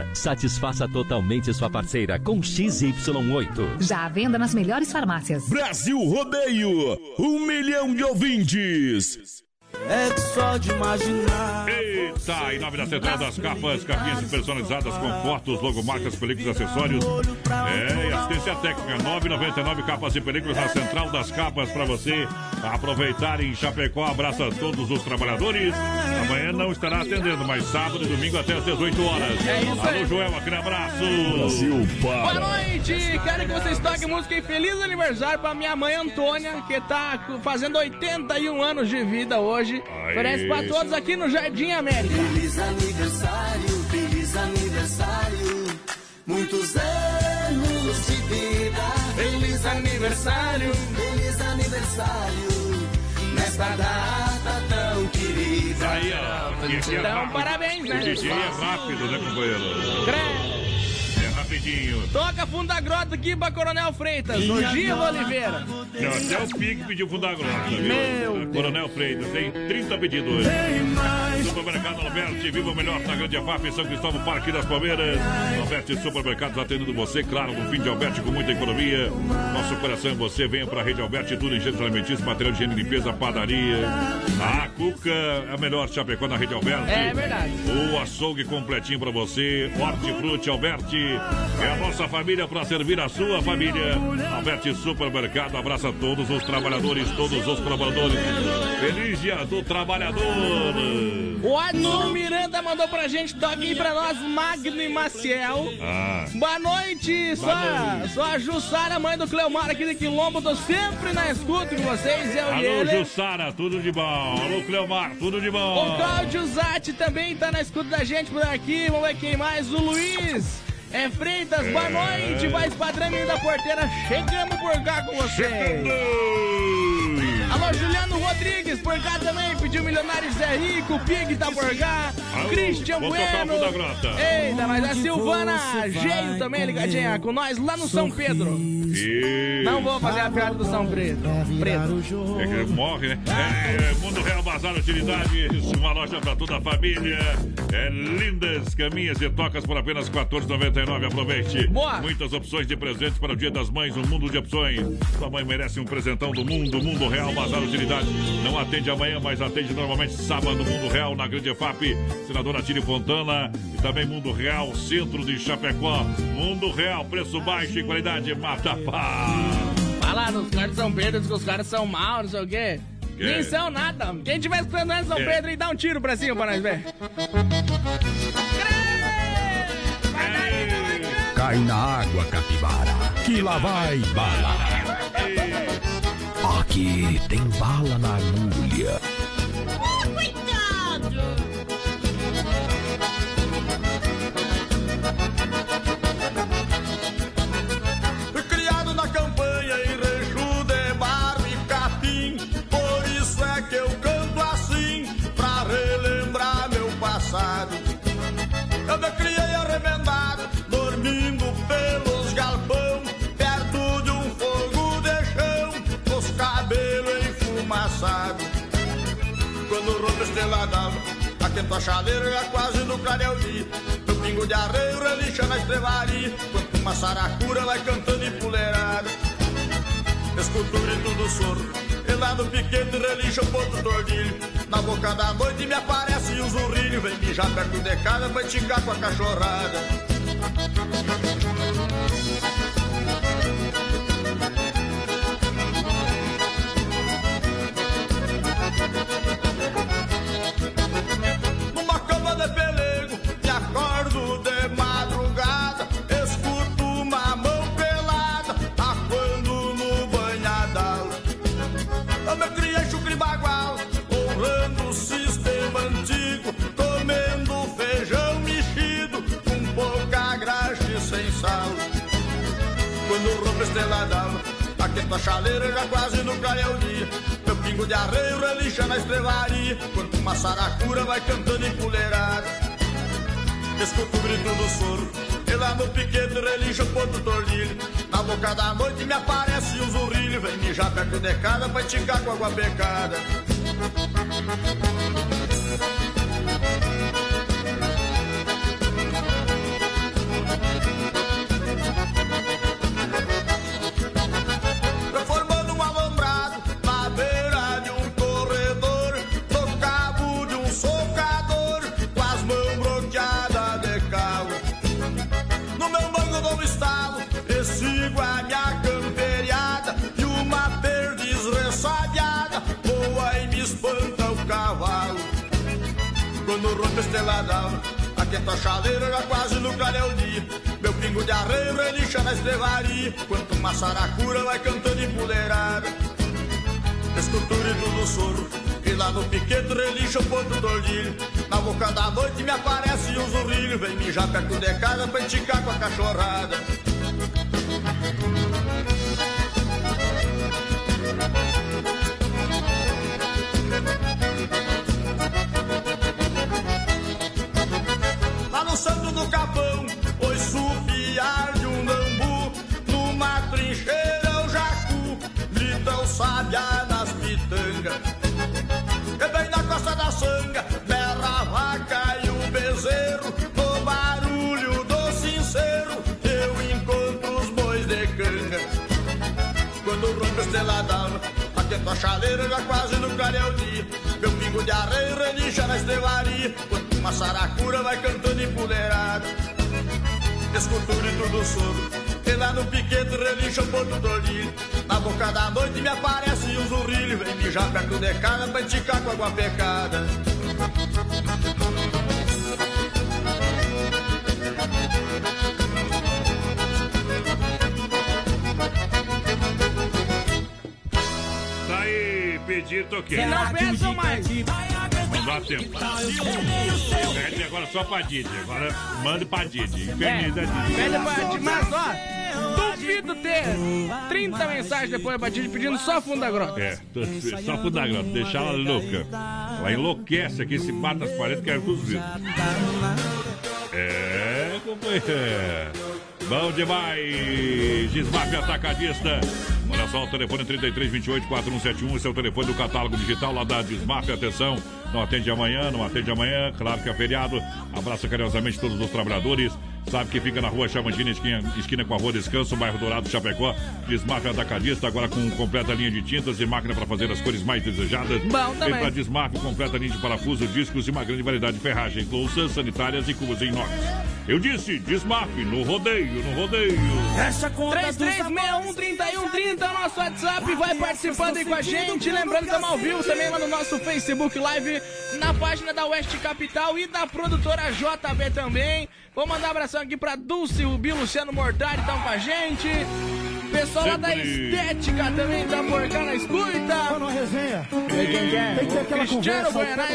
satisfaça totalmente sua parceira com XY8. Já à venda nas melhores farmácias. Brasil Rodeio, um milhão de ouvintes. É só de imaginar. Eita, em nome da Central das Capas, capinhas personalizadas com fotos, logomarcas, películas, acessórios. É, e assistência técnica, 999 capas e películas na Central das Capas para você aproveitar em Chapecó. Abraço a todos os trabalhadores. Amanhã não estará atendendo, mas sábado e domingo até às 18 horas. É isso Alô, aí. Joel, aquele abraço. Brasil Boa para. noite! Quero que vocês toquem música e feliz aniversário pra minha mãe Antônia, que tá fazendo 81 anos de vida hoje. Oferece pra todos aqui no Jardim América. Feliz aniversário, feliz aniversário. Muitos anos de vida. Feliz aniversário, feliz aniversário. Nesta data tão querida. Aí, ó. é Então, rápido. parabéns, né? O DJ é rápido, né, companheiro? Credo. Rapidinho. Toca fundo da grota aqui pra Coronel Freitas, no Giva Oliveira. Não, até o Pique pediu fundo da grota, viu? Meu Coronel Freitas, tem 30 pedidos hoje. Supermercado Alberti, viva o melhor na Grande EFAP, São Cristóvão, Parque das Palmeiras. Alberti Supermercados atendendo você, claro, no fim de Alberti com muita economia. Nosso coração, você venha pra Rede Alberti, tudo em gêneros alimentícios, material de higiene limpeza, padaria. A Cuca, a melhor Chapecó na Rede Alberti. É verdade. O açougue completinho pra você. Hortifruti Alberti. É a nossa família pra servir a sua família. Alberti Supermercado abraça todos os trabalhadores, todos os colaboradores. Feliz dia do trabalhador. O Adson Miranda mandou pra gente, toquem pra nós, Magno e Maciel. Ah. Boa noite, só, Boa só a Jussara, mãe do Cleomar aqui de Quilombo, tô sempre na escuta com vocês, eu e Alô, ele. Jussara, tudo de bom. Alô, Cleomar, tudo de O bom. Cláudio Zatti também tá na escuta da gente por aqui. Vamos ver quem mais. O Luiz. É Freitas, boa É. noite. Voz padrão da porteira. Chegamos por cá com você. Alô, Juliano Rodrigues por cá também, pediu Milionários Zé Rico, Pig tá por cá, Alô, Christian Bueno. Fundo da Grota. Eita, mas a Silvana Geio também ligadinha com nós lá no São Pedro. E... Não vou fazer a piada do São Pedro. Preto. É que morre, né? É, Mundo Real Bazar Utilidades, uma loja pra toda a família. É lindas caminhas e tocas por apenas R$ 14,99. Aproveite. Boa. Muitas opções de presentes para o Dia das Mães, um mundo de opções. Sua mãe merece um presentão do mundo. Mundo Real Bazar Utilidades. Não atende amanhã, mas atende normalmente sábado. Mundo Real na Grande FAP, Senadora Tire Fontana. E também Mundo Real, centro de Chapecó. Mundo Real, preço baixo e qualidade mata pá. Fala nos caras de São Pedro, diz que os caras são maus, não sei o quê. Que? Nem são nada. Quem tiver escutando lá em São É. Pedro e dá um tiro pra cima pra nós ver. Cai na água, capivara. Que lá vai bala. Aqui tem bala na agulha. Aquento a chaleira já quase no clareio dia Meu pingo de arreio relincha na estrevaria Quanto uma saracura vai cantando empoleirada Escuto o grito do soro E lá no piquete relincha o ponto do ordilho. Na boca da noite me aparece o zurrilho Vem mijar perto de casa pra esticar com a cachorrada estrela d'alva, aquento a chaleira já quase no clareio dia. Meu pingo de arreio relincha na estrevaria, quanto uma saracura vai cantando empoleirada. Escuto o grito do soro, e lá no piquete relincha o ponto do tordilho. Na boca da noite me aparece um zurrilho, vem mijar perto de casa pra esticar com água pecada. Quando rompe a estrela d'alva, aquenta a chaleira já quase no clareio dia. Meu pingo de arreio relincha na estrevaria, quanto uma saracura vai cantando empoleirada. Escuto o grito do soro, e lá no piquete relincha o ponto do ordilho. Na boca da noite me aparece um zurrilho, vem mijar perto de casa pra esticar com a cachorrada. A chaleira já quase no clareio dia. Meu pingo de arreio relincha na estrevaria, quando uma saracura vai cantando empoleirada. Escuto o grito do soro, e lá no piquete relincha o ponto do ordilho. Na boca da noite me aparece um zurrilho, vem mijar perto de casa pra esticar com água pecada. Pedir toquei. Se não pensam mais. Não dá tempo. Pede agora só pra Didi. Agora mande pra Didi. Infeliz da Didi. Pede pra Didi, mas ó, Duvido ter 30 mensagens depois da batida pedindo só fundo da grota. É, só fundo da grota, deixar ela louca. Ela enlouquece aqui, se bate nas paredes, quer tudo vidros. É, companheiro. Bom demais! Desmaf Atacadista. Olha só, o telefone 3328 4171. Esse é o telefone do catálogo digital lá da Desmaf. Atenção, não atende amanhã, não atende amanhã. Claro que é feriado. Abraça carinhosamente todos os trabalhadores. Sabe que fica na rua Chamantina, esquina, esquina com a rua Descanso, bairro Dourado, Chapecó. Desmaf Atacadista, agora com completa linha de tintas e máquina para fazer as cores mais desejadas. Bom também. Vem pra Desmaf, completa linha de parafuso, discos e uma grande variedade de ferragens, louças sanitárias e cubos em inox. Eu disse, Desmaf, no rodeio, no rodeio. Essa 33613130 é o nosso WhatsApp. Vai participando aí com a gente. Lembrando que estamos ao vivo também lá no nosso Facebook Live, na página da Oeste Capital e da produtora JB também. Vou mandar um abração aqui pra Dulce Rubi, Luciano Mortari, estão com a gente. Pessoal lá da. Estética também tá por cá na escuta. Tá numa resenha. Tem quem quer? Tem que ter aquela Cristiano Buenas.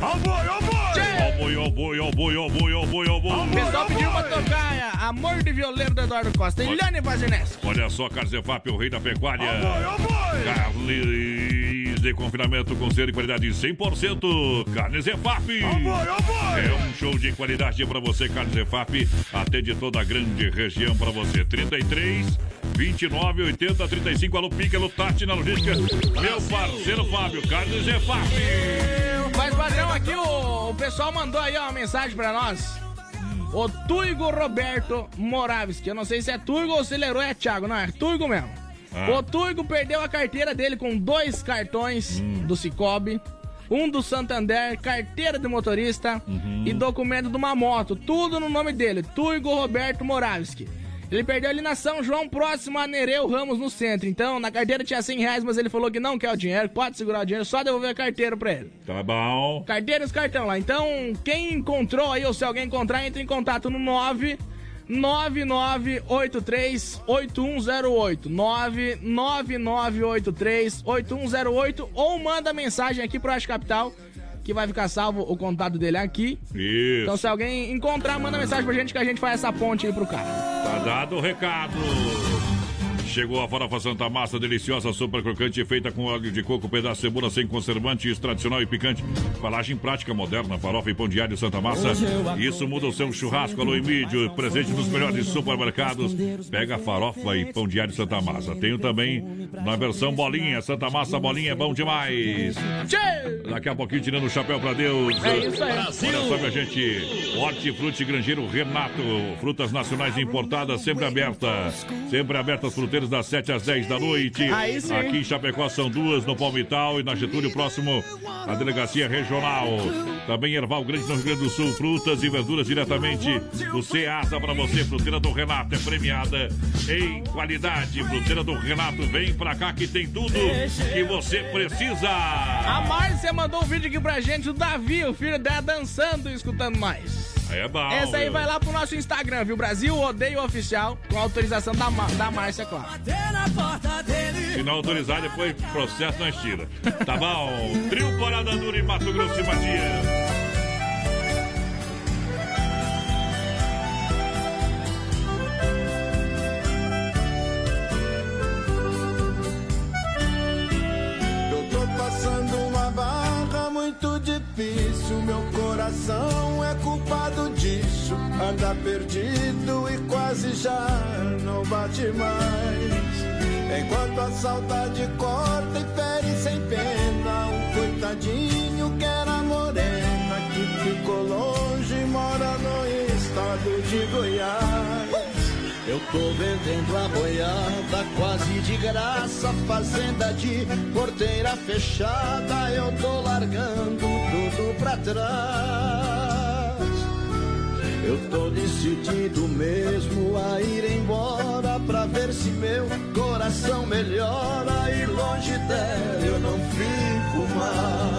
Ó boi, ó boi! Ó boi, ó boi, ó boi, ó boi, ó boi, ó boi. O pessoal pediu pra tocar é, Amor de Violeiro do Eduardo Costa. Eliane Vazinés. Olha só, Carzefap, o rei da pecuária. De confinamento com selo e qualidade 100%. Carnes Efap. É um show de qualidade pra você, Carnes Efap. Atende toda a grande região pra você. 33 29 80 35. Alô, Pica, alô, Tati na logística. Meu parceiro Fábio, Carnes Efap. Mas, padrão, aqui o, o pessoal mandou aí ó, uma mensagem pra nós. O Tuigo Roberto Moraves, que eu não sei se é Tuigo ou se ele é Thiago. Não, é Tuigo mesmo. Ah. O Tuigo perdeu a carteira dele com dois cartões do Cicobi, um do Santander, carteira de motorista e documento de uma moto. Tudo no nome dele, Tuigo Roberto Moraves. Ele perdeu ali na São João, próximo a Nereu Ramos, no centro. Então, na carteira tinha 100 reais, mas ele falou que não quer o dinheiro, pode segurar o dinheiro, só devolver a carteira pra ele. Tá bom. Carteira e os cartão lá. Então, quem encontrou aí, ou se alguém encontrar, entre em contato no 9 9983 8108 99983 8108 ou manda mensagem aqui pro Acho Capital que vai ficar salvo o contato dele aqui. Isso. Então se alguém encontrar, manda mensagem pra gente que a gente faz essa ponte aí pro cara. Tá dado o recado. Chegou a farofa Santa Massa, deliciosa, super crocante, feita com óleo de coco, pedaço de cebola sem conservantes, tradicional e picante. Embalagem prática, moderna, farofa e pão diário Santa Massa. Isso muda o seu churrasco, alô e mídio, presente nos melhores supermercados. Pega farofa e pão diário Santa Massa. Tenho também na versão bolinha, Santa Massa bolinha é bom demais. Daqui a pouquinho tirando o chapéu pra Deus. É isso aí. Olha só, minha gente, Hortifruti Grangeiro Renato, frutas nacionais importadas, sempre abertas. Sempre abertas fruteiras das 7 às 10 da noite. Aqui em Chapecó são duas, no Palmital e na Getúlio, próximo à Delegacia Regional. Também Erval Grande, no Rio Grande do Sul, frutas e verduras diretamente do Ceasa para você. Fruteira do Renato é premiada em qualidade. Fruteira do Renato, vem pra cá que tem tudo que você precisa. A Márcia mandou um vídeo aqui pra gente, o Davi, o filho dela, dançando e escutando mais. Aí é bom. Essa aí viu? vai lá pro nosso Instagram, viu? Brasil Odeio Oficial, com autorização da, da Márcia, claro. Se não autorizar, depois processo nós tira. Tá bom? Trio Parada Dura em Mato Grosso e Matias. Difícil. Meu coração é culpado disso. Anda perdido e quase já não bate mais. Enquanto a saudade corta e fere sem pena. Um coitadinho que era morena que ficou longe e mora no estado de Goiás. Eu tô vendendo a boiada quase de graça, fazenda de porteira fechada, eu tô largando tudo pra trás. Eu tô decidido mesmo a ir embora pra ver se meu coração melhora e longe dela eu não fico mais.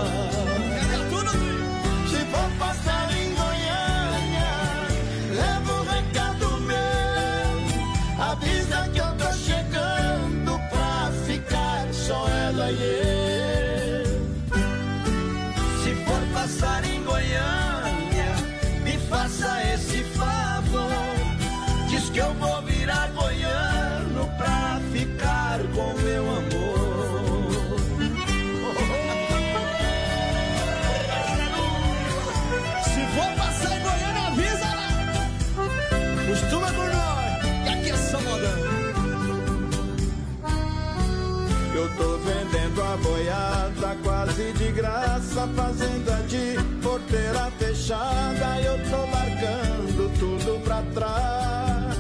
Fazenda de porteira fechada, eu tô largando tudo pra trás.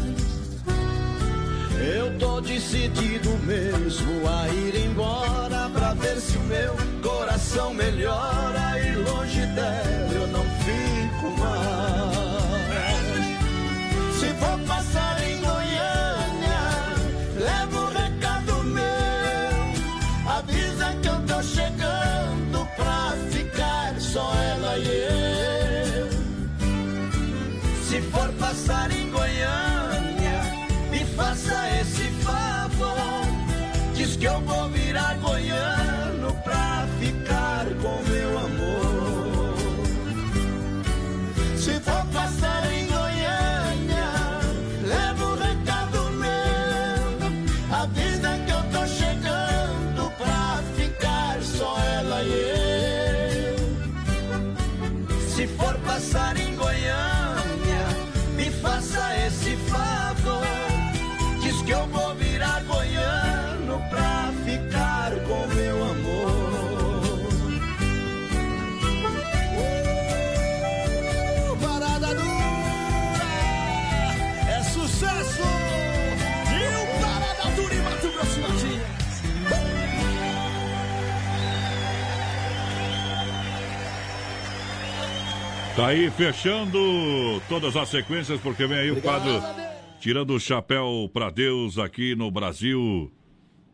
Eu tô decidido mesmo a ir embora pra ver se o meu coração melhora e longe dela passar em Goiânia, me faça esse favor. Diz que eu vou virar goiano Tá aí fechando todas as sequências, porque vem aí o quadro Tirando o Chapéu pra Deus aqui no Brasil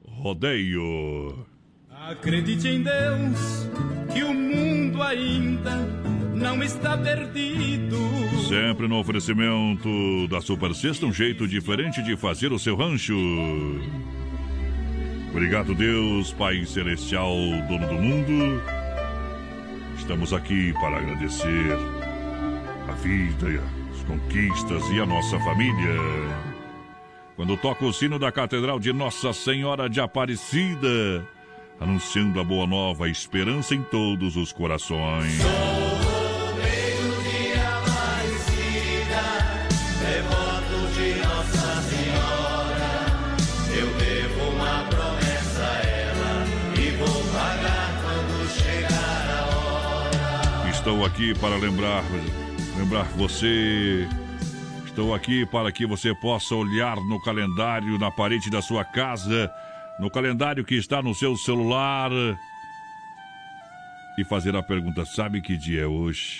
Rodeio. Acredite em Deus que o mundo ainda não está perdido. Sempre no oferecimento da Super Sexta, um jeito diferente de fazer o seu rancho. Obrigado, Deus, Pai Celestial, dono do mundo. Estamos aqui para agradecer vida, as conquistas e a nossa família. Quando toca o sino da Catedral de Nossa Senhora de Aparecida, anunciando a boa nova, a esperança em todos os corações. Devoto de Nossa Senhora, eu devo uma promessa a ela e vou pagar quando chegar a hora. Estou aqui para lembrar, lembrar você. Estou aqui para que você possa olhar no calendário na parede da sua casa, no calendário que está no seu celular e fazer a pergunta: sabe que dia é hoje?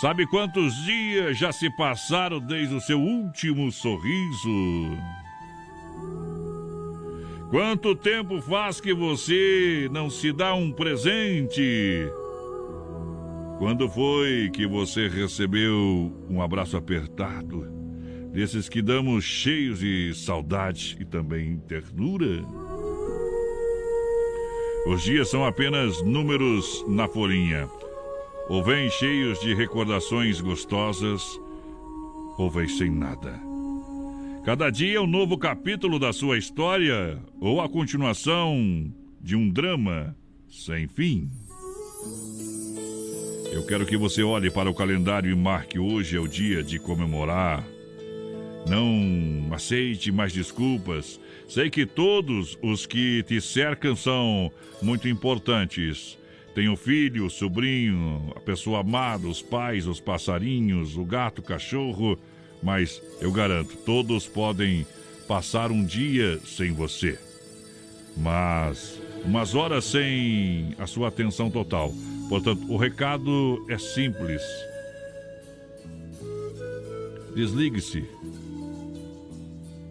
Sabe quantos dias já se passaram desde o seu último sorriso? Quanto tempo faz que você não se dá um presente? Quando foi que você recebeu um abraço apertado? Desses que damos cheios de saudade e também ternura? Os dias são apenas números na folhinha. Ou vêm cheios de recordações gostosas, ou vêm sem nada. Cada dia é um novo capítulo da sua história, ou a continuação de um drama sem fim. Eu quero que você olhe para o calendário e marque hoje é o dia de comemorar. Não aceite mais desculpas. Sei que todos os que te cercam são muito importantes. Tem o filho, sobrinho, a pessoa amada, os pais, os passarinhos, o gato, o cachorro, mas eu garanto, todos podem passar um dia sem você. Mas umas horas sem a sua atenção total. Portanto, o recado é simples. Desligue-se.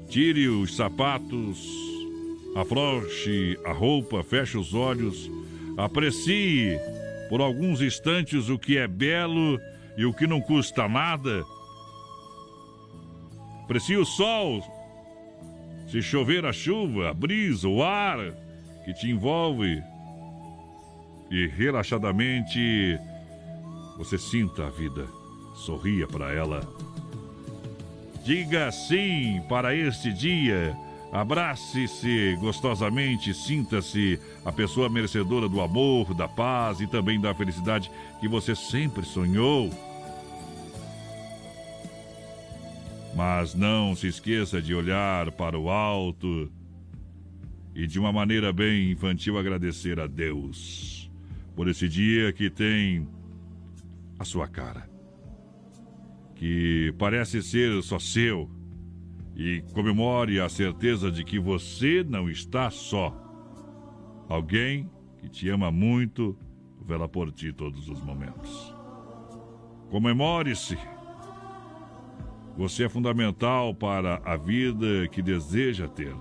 Tire os sapatos, afrouxe a roupa, feche os olhos, aprecie por alguns instantes o que é belo e o que não custa nada. Aprecie o sol, se chover a chuva, a brisa, o ar que te envolve. E relaxadamente você sinta a vida, sorria para ela. Diga sim para este dia. Abrace-se gostosamente, sinta-se a pessoa merecedora do amor, da paz e também da felicidade que você sempre sonhou. Mas não se esqueça de olhar para o alto e de uma maneira bem infantil agradecer a Deus por esse dia que tem a sua cara, que parece ser só seu, e comemore a certeza de que você não está só. Alguém que te ama muito vela por ti todos os momentos. Comemore-se. Você é fundamental para a vida que deseja ter.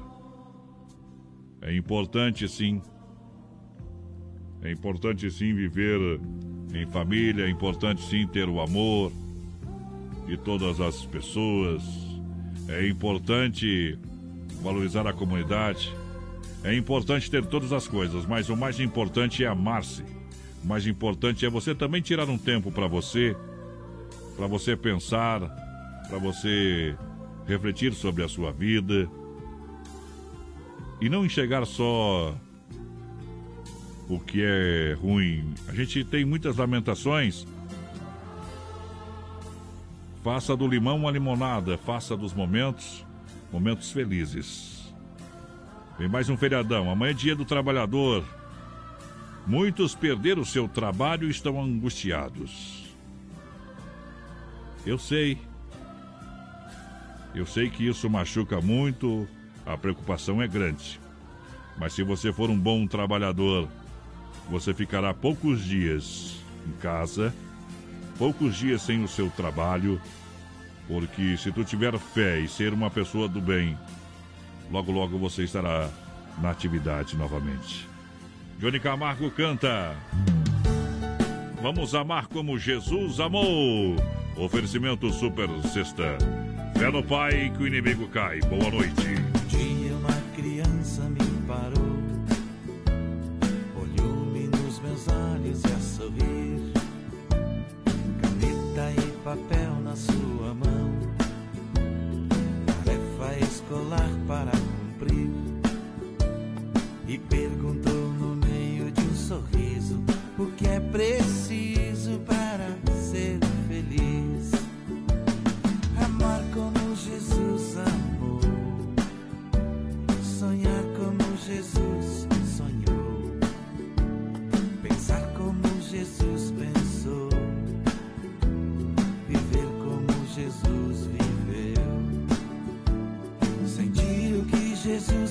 É importante sim. É importante sim viver em família, é importante sim ter o amor de todas as pessoas. É importante valorizar a comunidade. É importante ter todas as coisas, mas o mais importante é amar-se. O mais importante é você também tirar um tempo para você, para você pensar, para você refletir sobre a sua vida e não enxergar só o que é ruim. A gente tem muitas lamentações. Faça do limão uma limonada, faça dos momentos momentos felizes. Vem mais um feriadão. Amanhã é dia do trabalhador. Muitos perderam seu trabalho e estão angustiados. Eu sei. Eu sei que isso machuca muito, a preocupação é grande. Mas se você for um bom trabalhador, você ficará poucos dias em casa, poucos dias sem o seu trabalho, porque se tu tiver fé e ser uma pessoa do bem, logo logo você estará na atividade novamente. Johnny Camargo canta. Vamos amar como Jesus amou. Oferecimento Super Sexta. Fé no Pai que o inimigo cai. Boa noite. Papel na sua mão, tarefa escolar para cumprir, e perguntou no meio de um sorriso o que é preciso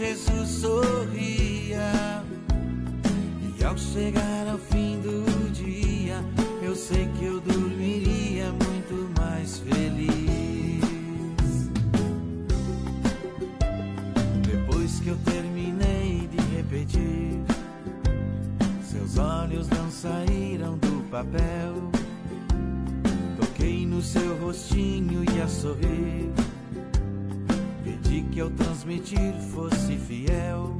Jesus sorria. E ao chegar ao fim do dia, eu sei que eu dormiria muito mais feliz. Depois que eu terminei de repetir, seus olhos não saíram do papel. Toquei no seu rostinho e a sorrir. Que ao transmitir fosse fiel.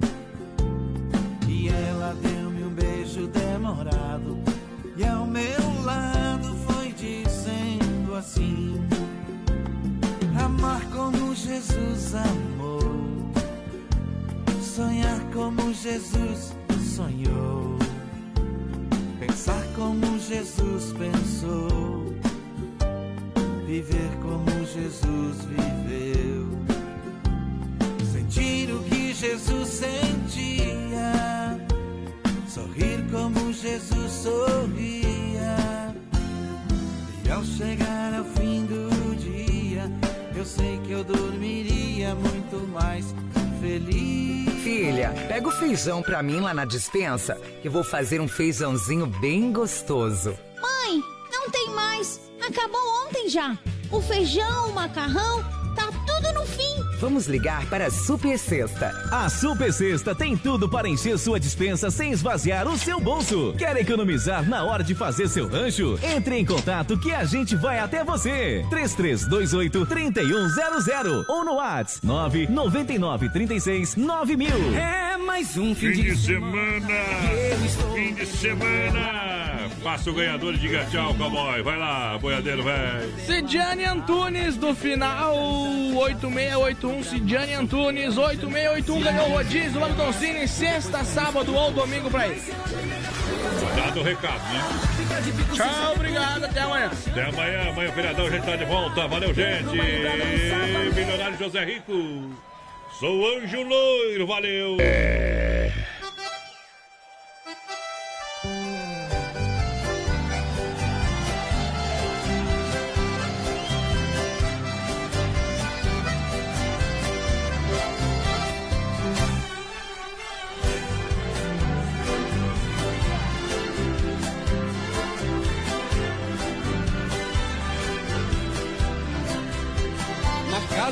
E ela deu-me um beijo demorado. E ao meu lado foi dizendo assim: Amar como Jesus amou, sonhar como Jesus sonhou, pensar como Jesus pensou, viver como Jesus viveu, sentir o que Jesus sentia, sorrir como Jesus sorria. E ao chegar ao fim do dia, eu sei que eu dormiria muito mais feliz. Filha, pega o feijão pra mim lá na dispensa, que eu vou fazer um feijãozinho bem gostoso. Mãe, não tem mais. Acabou ontem já. O feijão, o macarrão, Vamos ligar para a Super Sexta. A Super Sexta tem tudo para encher sua dispensa sem esvaziar o seu bolso. Quer economizar na hora de fazer seu rancho? Entre em contato que a gente vai até você. 3328 3100 ou no WhatsApp 999 36 9000. É mais um Fim de semana! Fim de semana! Faça o ganhador e diga tchau, cowboy. Vai lá, boiadeiro, velho. Cidiane Antunes do final 8681. Cidiane Antunes 8681 ganhou o rodízio lá no Doncini, sexta, sábado ou domingo pra ele. Dado o recado, né? Tchau, obrigado, até amanhã. Até amanhã, amanhã, feriadão, a gente tá de volta. Valeu, gente. Milionário José Rico. Sou anjo loiro, valeu. Na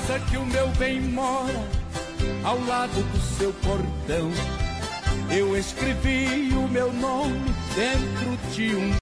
casa que o meu bem mora, ao lado do seu portão, eu escrevi o meu nome dentro de um